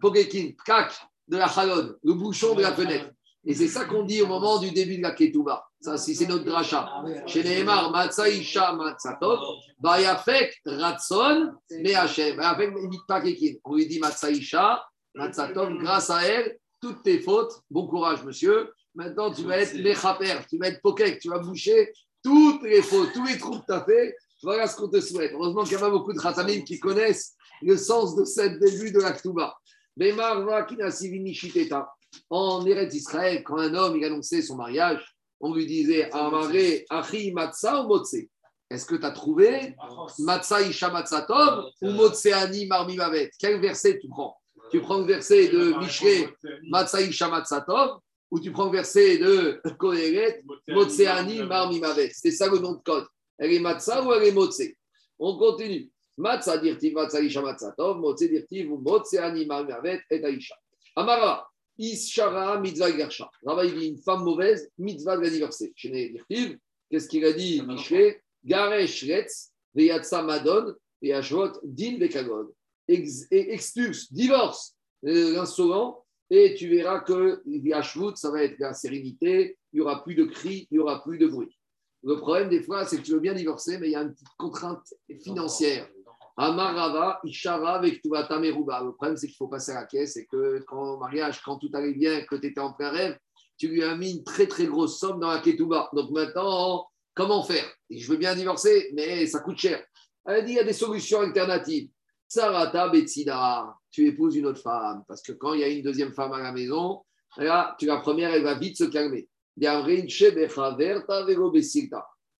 Pokekin, Pkak, de la chalon, le bouchon de la fenêtre. Et c'est ça qu'on dit au moment du début de la ketouba. Ça, c'est notre dracha. Chez Nehemar, Matzah Isha Matzatot, Bayafek Ratson. Bayafek Mitpakekin. On lui dit Matzah Isha Matzatot, grâce à elle, toutes tes fautes, bon courage, monsieur. Maintenant, tu vas être Mechaper, tu vas être Pokek, tu vas boucher toutes les fautes, tous les trous que tu as fait. Voilà ce qu'on te souhaite. Heureusement qu'il y a pas beaucoup de Khatamim qui connaissent le sens de cette début de la Ketouba. En Eretz Israël, quand un homme il annonçait son mariage, on lui disait Amare, Achi, Matza ou Motse? Est-ce que tu as trouvé Matza Isha ou Motse Ani Marmimavet Quel verset tu prends? Tu prends le verset de Mishré, Matza Isha Matzatov ou tu prends le verset de Koheret, Motse Ani Marmimavet C'est ça le nom de code. Elle est Matza ou elle est Motse? On continue. Matza dirtiv Matza Isha Matzatov, Motse dirtiv ou Motse Ani Marmimavet et Aisha. Amara. Ishara mitzvah gersha. Rava, il dit une femme mauvaise, mitzvah de la divorcer. Chez Dirtiv, qu'est-ce qu'il a dit, Miché Garesh retz, veyatsa madon, veyashvot din bekagod. Expulse, divorce l'insolent, et tu verras que Yashvut, ça va être la sérénité, il n'y aura plus de cris, il n'y aura plus de bruit. Le problème, des fois, c'est que tu veux bien divorcer, mais il y a une petite contrainte financière. Amarava, Ishara, avec Meruba. Le problème, c'est qu'il faut passer à la caisse et que quand au mariage, quand tout allait bien, que tu étais en plein rêve, tu lui as mis une très très grosse somme dans la ketouba. Donc maintenant, comment faire? Je veux bien divorcer, mais ça coûte cher. Elle dit il y a des solutions alternatives. Sarata Betsida, tu épouses une autre femme. Parce que quand il y a une deuxième femme à la maison, là, tu la première, elle va vite se calmer.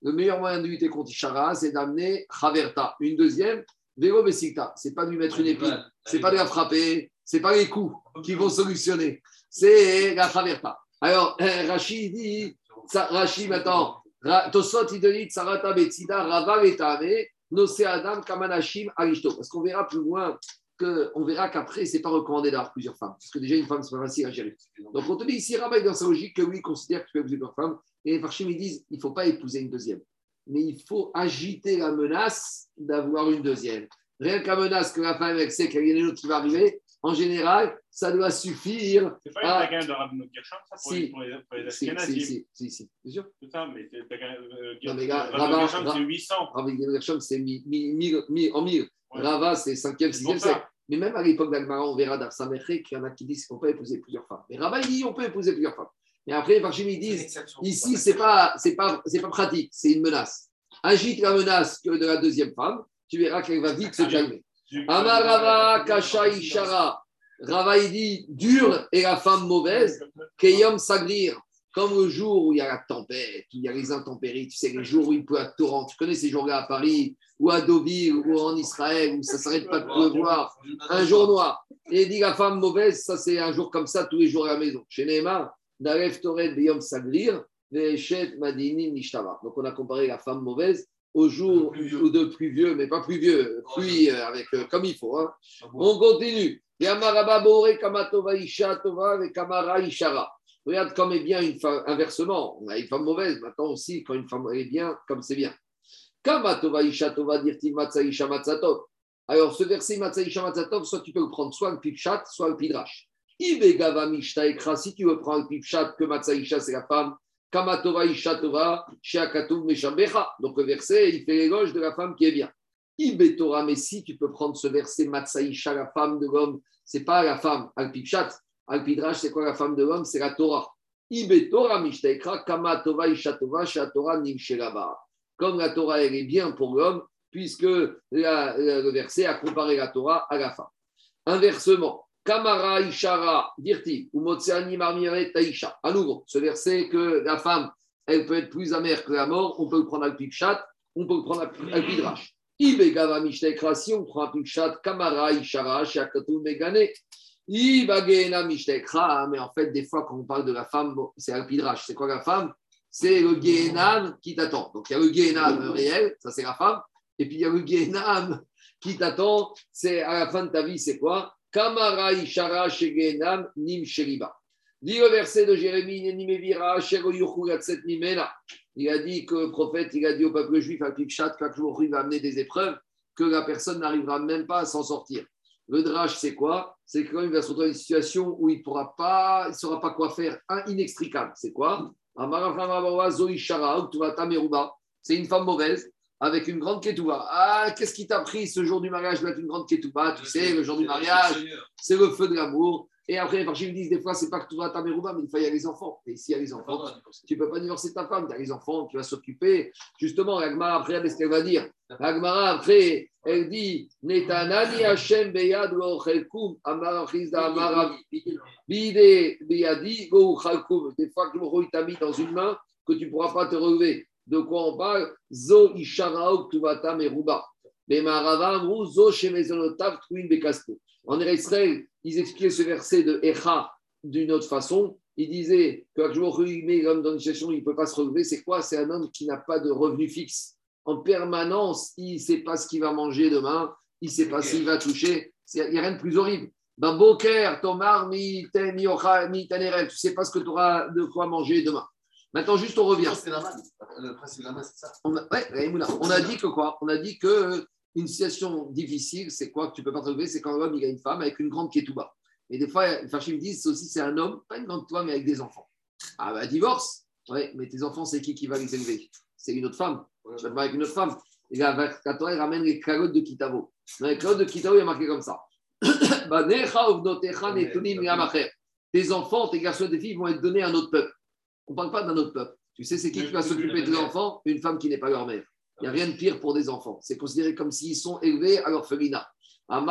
Le meilleur moyen de lutter contre Ishara, c'est d'amener Chaverta. Une deuxième, Vélo Bessikta, c'est pas de lui mettre une épine, c'est pas de la frapper, c'est pas les coups qui vont solutionner, c'est la traverta. Alors, <laughs> Rachid dit, Rachid maintenant, Tosot il dit, Sarata Betsida, Rava Vetame, Nose Adam, Kamanashim, Arishto. Parce qu'on verra plus loin que, on verra qu'après, c'est pas recommandé d'avoir plusieurs femmes. Parce que déjà, une femme, c'est pas facile à gérer. Donc, on te dit ici, est dans sa logique que oui, il considère que tu peux épouser plusieurs femmes. Et les Farchim, ils disent, il ne faut pas épouser une deuxième mais il faut agiter la menace d'avoir une deuxième. Rien que la menace que la femme sait qu'il y a une autre qui va arriver, en général, ça doit suffire. C'est pas une bagarre de Rabbi Gershom, ça pour, Si. les, pour les, pour les Si, si, si, si, si, c'est sûr. C'est ça, mais c'est euh, Gershom, c'est 800. Rabbi Gershom, c'est en mille. Ouais. Rava, c'est 5e, C'est pour 6e ça. siècle. Mais même à l'époque d'Agmara, on verra dans Sameché qu'il y en a qui disent qu'on peut épouser plusieurs femmes. Mais Rava, il dit on peut épouser plusieurs femmes. Mais après, les Farchim, ils disent ici, c'est pas, c'est pas, c'est pas pratique, c'est une menace. Agite la menace que de la deuxième femme, tu verras qu'elle va vite se calmer. Amarava, Kasha, Ishara. Rava, dit dur et la femme mauvaise, Keyom Sagrir. Comme le jour où il y a la tempête, où il y a les intempéries, tu sais, les jours où il pleut à torrent. Tu connais ces jours-là à Paris, ou à Deauville, ou en Israël, où ça ne s'arrête pas de pleuvoir. Un jour noir. Et il dit la femme mauvaise, ça c'est un jour comme ça, tous les jours à la maison. Chez Neymar, Naref Beyom Sagrir, Ve'eshet Madini Nishtava. Donc on a comparé la femme mauvaise au jour ou de pluvieux, mais pas pluvieux, pluie euh, avec, euh, comme il faut. hein. On continue. Yamaraba Bore Kamatova Isha Tova ve Kamara Ishara. Regarde comme est bien une femme, inversement. On a une femme mauvaise, maintenant aussi, quand une femme est bien, comme c'est bien. Kamatova Isha Tova Dirti Matza Isha Matzatov. Alors, ce verset Matza Isha Matzatov, soit tu peux le prendre soit le Pipchat, soit le Pidrash. Ibegava Mishta Ekra, si tu veux prendre le Pipchat, que Matza Isha, c'est la femme. Kamatova Isha Tova, Sheakatou Meshabecha. Donc, le verset, il fait l'éloge de la femme qui est bien. Ibetora, mais si tu peux prendre ce verset Matsaïcha, la femme de l'homme, c'est pas la femme, Alpichat. Alpidrash, c'est quoi la femme de l'homme? C'est la Torah. Ibetora Mishtaekra, Kama Tova Isha Tova, Shatora Nimshelaba. Comme la Torah, elle est bien pour l'homme, puisque le verset a comparé la Torah à la femme. Inversement, Kamara Ishara, Dirti, ou Motseani Marmire Taisha. À nouveau, ce verset que la femme, elle peut être plus amère que la mort, on peut le prendre à Alpichat, on peut prendre à Alpidrash. Ibegava Mishtekra, si on prend Pichat, Kamara, Ishara, Shakatu, Megane. Ibagena Mishtekra, mais en fait, des fois, quand on parle de la femme, c'est Alpidrash. C'est quoi la femme? C'est le Gehenam qui t'attend. Donc, il y a le Gehenam réel, ça c'est la femme. Et puis, il y a le Gehenam qui t'attend. C'est à la fin de ta vie, c'est quoi? Kamara, Ishara, Shegehenam, Nim, Sheriba. Dis le verset de Jérémie, Nimena. Il a dit que le prophète, il a dit au peuple juif, à Pipchat, qu'un jour il va amener des épreuves, que la personne n'arrivera même pas à s'en sortir. Le drache, c'est quoi? C'est quand il va se retrouver dans une situation où il pourra pas, il ne saura pas quoi faire, un inextricable. C'est quoi? C'est une femme mauvaise avec une grande ketouba. Ah, qu'est-ce qui t'a pris ce jour du mariage doit être une grande ketouba Tu sais, le jour du mariage, c'est le feu de l'amour. Et après, les Farchim disent des fois, c'est pas que tout va ta Merouba, mais une fois, il y a les enfants. Et ici, il y a les enfants. Tu peux pas divorcer ta femme, tu as les enfants, tu vas s'occuper. Justement, l'Agmara, après, qu'est-ce qu'elle va dire? L'Agmara, après, elle dit Netanani Hashem Beyad Lo Chelkum Bide Beyadi Go Chelkum. Des fois que le t'a mis dans une main que tu ne pourras pas te relever. De quoi on parle? Zo Isharaok Tuvata Meruba. Mais Marava Zo Shemezonotav Twin Bekasto. En Israël, ils expliquaient ce verset de Echa d'une autre façon. Ils disaient que l'homme dans une situation il ne peut pas se relever. C'est quoi? C'est un homme qui n'a pas de revenu fixe. En permanence, il ne sait pas ce qu'il va manger demain, il ne sait pas s'il va toucher. Il n'y a rien de plus horrible. Ben, Boker, Tomar, mi, tu ne sais pas ce que tu auras de quoi manger demain. Maintenant, juste, on revient. Le principe de la main, c'est ça. On a, ouais, on a dit que quoi? On a dit que une situation difficile, c'est quoi que tu peux pas te relever C'est quand un homme il a une femme avec une grande qui est tout bas. Et des fois, les me disent aussi c'est un homme, pas une grande toi, mais avec des enfants. Ah bah divorce Oui, mais tes enfants, c'est qui qui va les élever? C'est une autre femme. Tu vas te avec une autre femme. Et là, la Torah, il ramène les calottes de Kitavo. Dans les calottes de Kitavo, il y a marqué comme ça. <coughs> tes enfants, tes garçons et tes filles vont être donnés à un autre peuple. On ne parle pas d'un autre peuple. Tu sais, c'est qui qui va s'occuper de tes enfants Une femme qui n'est pas leur mère. Il n'y a rien de pire pour des enfants. C'est considéré comme s'ils sont élevés à l'orphelinat. On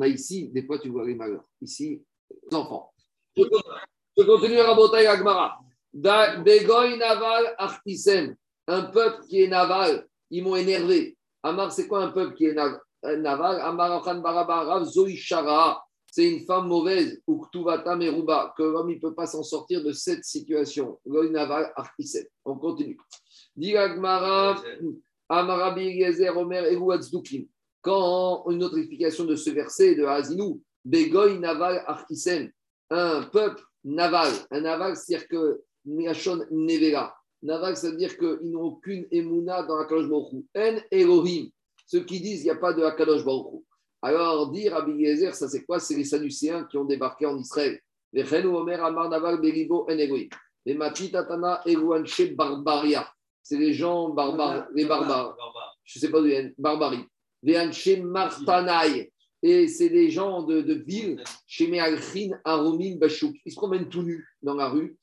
a ici, des fois, tu vois les malheurs. Ici, les enfants. Je continue à raboter Agmara. Begoy naval artisem. Un peuple qui est naval, ils m'ont énervé. Amar, c'est quoi un peuple qui est naval? Amar Barabarav Zoishara. C'est une femme mauvaise, ou Ktuvata Meruba, que l'homme ne peut pas s'en sortir de cette situation. On continue. Quand une autre explication de ce verset de Hazinou, Begoy naval artisem. Un peuple naval. Un naval, c'est-à-dire que Miachon Nevela. Naval, ça veut dire qu'ils n'ont aucune émouna dans Akadosh Baruch En Elohim. Ceux qui disent qu'il n'y a pas de Akadosh Baruch Alors, dire à ça c'est quoi? C'est les Sadducéens qui ont débarqué en Israël. Les Omer Amar Beribo. Les Matitatana Eruanche Barbaria. C'est les gens barbares, les barbares. Je ne sais pas d'où barbarie. Les Anche Martanaï. Et c'est des gens de, de ville, chez Mealchin, Aromin, Bachouk. Ils se promènent tout nus dans la rue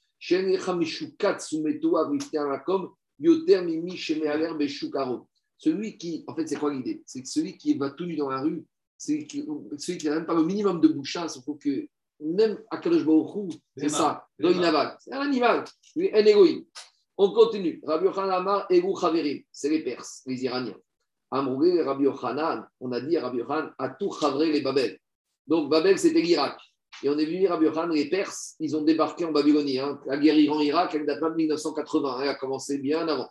celui qui, en fait, c'est quoi l'idée? C'est que celui qui va tout nu dans la rue, celui qui n'a même pas le minimum de bouchage, il faut que même à Kadosh c'est ça, dans une. C'est un animal, un égoïme. On continue. Rabbi Yochanan Egu Chaverim, c'est les Perses, les Iraniens. Amrougé, Rabbi Yochanan, on a dit à Rabbi Yochanan, à tout Chavre les Babel. Donc Babel, c'était l'Irak. Et on est venu Rabbi Yochanan, les Perses, ils ont débarqué en Babylonie. Hein. La guerre Iran-Irak, elle date pas de 1980, elle a commencé bien avant.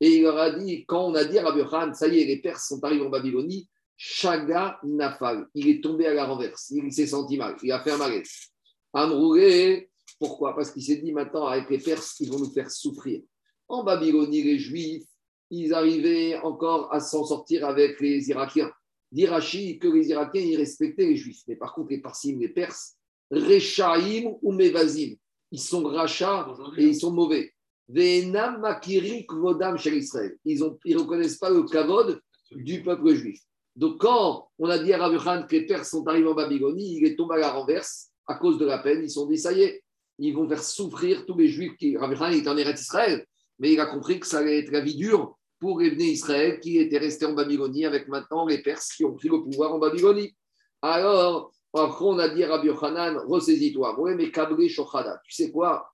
Et il leur a dit, quand on a dit à Rabbi Yochanan, ça y est, les Perses sont arrivés en Babylonie, Chaga Nafal, il est tombé à la renverse, il s'est senti mal, il a fait un malaise. Amroulé, pourquoi? Parce qu'il s'est dit maintenant, avec les Perses, ils vont nous faire souffrir. En Babylonie, les Juifs, ils arrivaient encore à s'en sortir avec les Irakiens dit que les Irakiens, ils respectaient les Juifs. Mais par contre, les Parsim, les Perses, Rechaim ou Mevazim, ils sont rachats et ils sont mauvais. Venam Makirik Vodam chez Israël. Ils ne reconnaissent pas le kavod du peuple juif. Donc, quand on a dit à Rabbi Khan que les Perses sont arrivés en Babylonie, il est tombé à la renverse à cause de la peine. Ils sont dit, ça y est, ils vont faire souffrir tous les Juifs. Qui... Khan est en Eretz Israël, mais il a compris que ça allait être la vie dure pour les Israël qui étaient restés en Babylonie avec maintenant les Perses qui ont pris le pouvoir en Babylonie. Alors, après, on a dit à Rabbi Yochanan, ressaisis-toi. Oui, mais Kabré Shochada, tu sais quoi?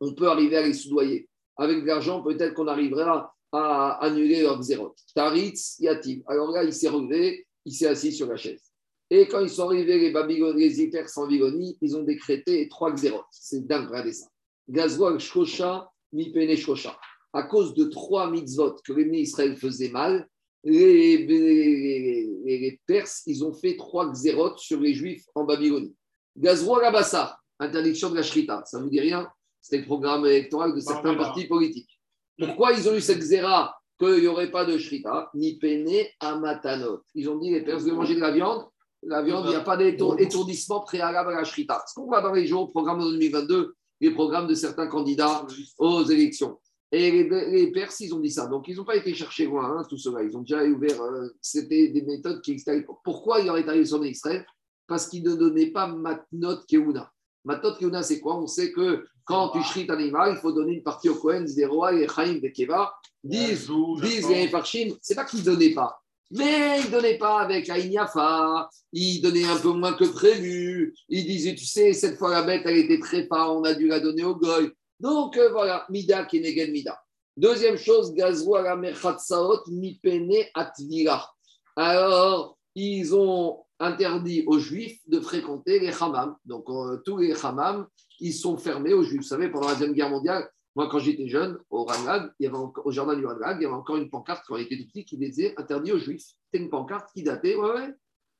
On peut arriver à les soudoyer. Avec de l'argent, peut-être qu'on arrivera à annuler leur zéro. Taritz Yativ. Alors là, il s'est relevé, il s'est assis sur la chaise. Et quand ils sont arrivés, les Babyloniens, les Perses en Babylonie, ils ont décrété trois zérotes. C'est dingue, regardez ça. Gazouag Shosha, Mipene Shosha à cause de trois mitzvot que les Israël faisaient mal, les, les, Perses, ils ont fait trois xérotes sur les Juifs en Babylonie. Gazroa Gabassa, interdiction de la Shrita, ça ne vous dit rien? C'était le programme électoral de certains partis politiques. Pourquoi ils ont eu cette xéra qu'il n'y aurait pas de Shrita Ni pene amatanot. Ils ont dit les Perses de manger de la viande. La viande, il n'y a pas d'étourdissement préalable à la Shrita. Ce qu'on voit dans les jours, programme de 2022, les programmes de certains candidats aux élections. Et les, Perses, ils ont dit ça. Donc, ils n'ont pas été chercher loin, hein, tout cela. Ils ont déjà ouvert. Euh, c'était des méthodes qui existaient Pourquoi il aurait arrivé sur Israël Parce qu'ils ne donnaient pas matnot keuna. Matnot keuna, c'est quoi? On sait que quand tu shrites un animal, il faut donner une partie au Kohen, des rois, les Chaim, des Keva. Disent, disent les Farshim, c'est pas qu'ils ne donnaient pas. Mais ils ne donnaient pas avec la Ignafa, ils donnaient un peu moins que prévu. Ils disaient, tu sais, cette fois la bête, elle était très pas, on a dû la donner au Goy. Donc euh, voilà, Mida Kenegen Mida. Deuxième chose, Gazou Mechatsaot Mipene Atvira. Alors, ils ont interdit aux Juifs de fréquenter les hammams. Donc, euh, tous les hammams, ils sont fermés aux Juifs. Vous savez, pendant la Deuxième Guerre mondiale, moi, quand j'étais jeune, au Ranlag, il y avait encore- au jardin du Ranlag, il y avait encore une pancarte quand on était tout petit qui disait interdit aux Juifs. C'était une pancarte qui datait, ouais, ouais.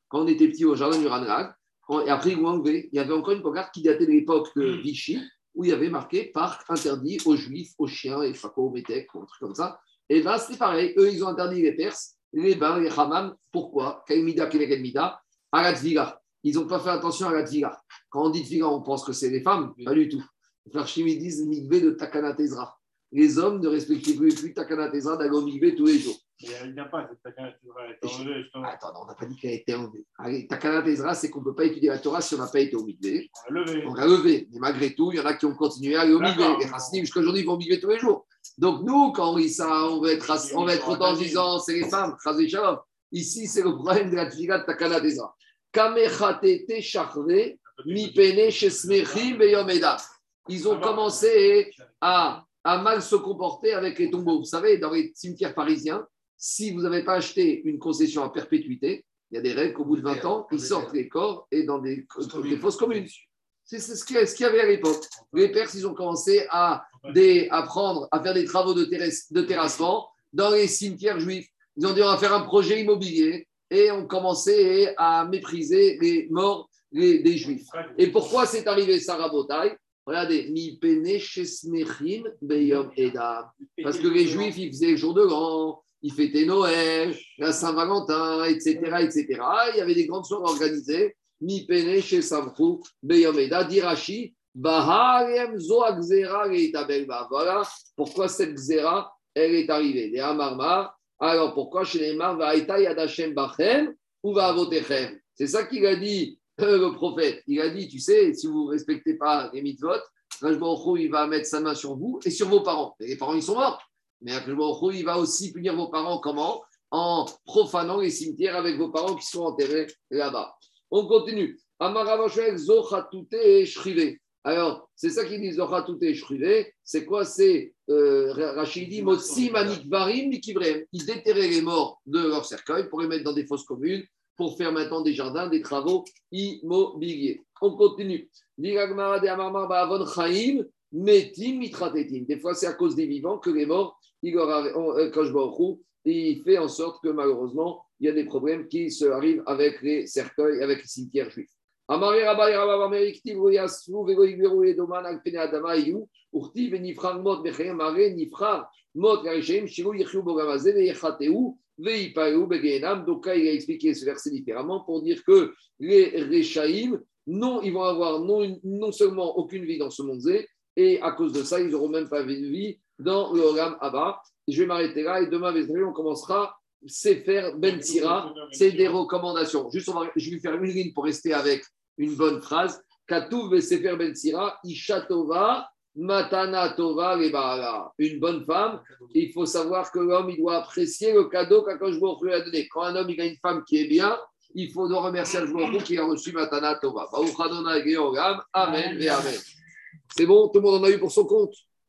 Quand on était petit au jardin du Ranlag, et après enlevé, il y avait encore une pancarte qui datait de l'époque de Vichy, où il y avait marqué parc interdit aux Juifs, aux chiens, et Fako, aux métèques, ou un truc comme ça. Et là, c'était pareil. Eux, ils ont interdit les Perses, les bains, les hammams. Pourquoi? Kaimida, Keneged Mida, à la Tvila. Ils n'ont pas fait attention à la Tvila. Quand on dit Tvila, on pense que c'est les femmes. Pas du tout. Les Farshim, ils disent de Takana Tezra. Les hommes ne respectaient plus, plus Takana Tezra d'aller au Migvé tous les jours. Il n'y a pas cette taquin, c'est vrai. T'as enlevé, justement. Attends, on n'a pas dit qu'elle a été enlevée. Allez, Takana Tezra, c'est qu'on ne peut pas étudier la Torah si on n'a pas été au Migvé. On l'a levé. Mais malgré tout, il y en a qui ont continué à aller au. Les Hassidim, jusqu'à aujourd'hui, ils vont au Migvé tous les jours. Donc, nous, quand on dit ça, on va être, on va être content en disant c'est les femmes. Ici, c'est le problème de la Tfiga de Takana Tezra. Kamechatete Shesmechim Edat. Ils ont commencé à, à mal se comporter avec les tombeaux. Vous savez, dans les cimetières parisiens, si vous n'avez pas acheté une concession à perpétuité, il y a des règles qu'au bout de 20 ans, ils sortent les corps et dans des, des fosses communes. C'est ce qu'il y, ce qu'il y avait à l'époque. Les Perses, ils ont commencé à, des, à prendre, à faire des travaux de, terrasse- de terrassement dans les cimetières juifs. Ils ont dit on va faire un projet immobilier et on commençait à mépriser les morts les- des juifs. Et pourquoi c'est arrivé ça, Rabotai Regardez. Parce que les Juifs, ils faisaient le jour de l'an, ils fêtaient Noël, la Saint-Valentin, etc., etc. Il y avait des grandes soirées organisées. Mi pene chez edam, dirachi, baharem zo. Voilà pourquoi cette gzera, elle est arrivée. Des Amarmar. Alors pourquoi chez les vaïta yadachem bachem ou va avotechem C'est ça qu'il a dit euh, le prophète. Il a dit, tu sais, si vous ne respectez pas les mitzvot, il va mettre sa main sur vous et sur vos parents. Les parents, ils sont morts. Mais il va aussi punir vos parents comment? En profanant les cimetières avec vos parents qui sont enterrés là-bas. On continue. Amaravashek Zochatute et Shrive. Alors, c'est ça qu'il dit Zochatute et Shrive. C'est quoi C'est euh, Rachid dit Motsi Manikvarim Mikivrem. Ils déterraient les morts de leur cercueil pour les mettre dans des fosses communes pour faire maintenant des jardins, des travaux immobiliers. On continue. Des fois, c'est à cause des vivants que les morts, euh, il fait en sorte que malheureusement, il y a des problèmes qui se arrivent avec les cercueils, avec les cimetières juifs. Donc là, il a expliqué ce verset différemment pour dire que les Rechaïm, non, ils vont avoir non, non seulement aucune vie dans ce monde et à cause de ça, ils n'auront même pas de vie dans le Olam Abba. Je vais m'arrêter là et demain, on commencera Sefer Ben Sira. C'est des recommandations. Juste, on va- je vais faire une ligne pour rester avec une bonne phrase. Katouv Sefer Ben Sira, Isha Tova, Matana Tova. Une bonne femme. Il faut savoir que l'homme, il doit apprécier le cadeau Hu lui a donné. Quand un homme, il a une femme qui est bien, il faut donc remercier Hu qui a reçu Matana Tova. Amen et Amen. C'est bon, tout le monde en a eu pour son compte?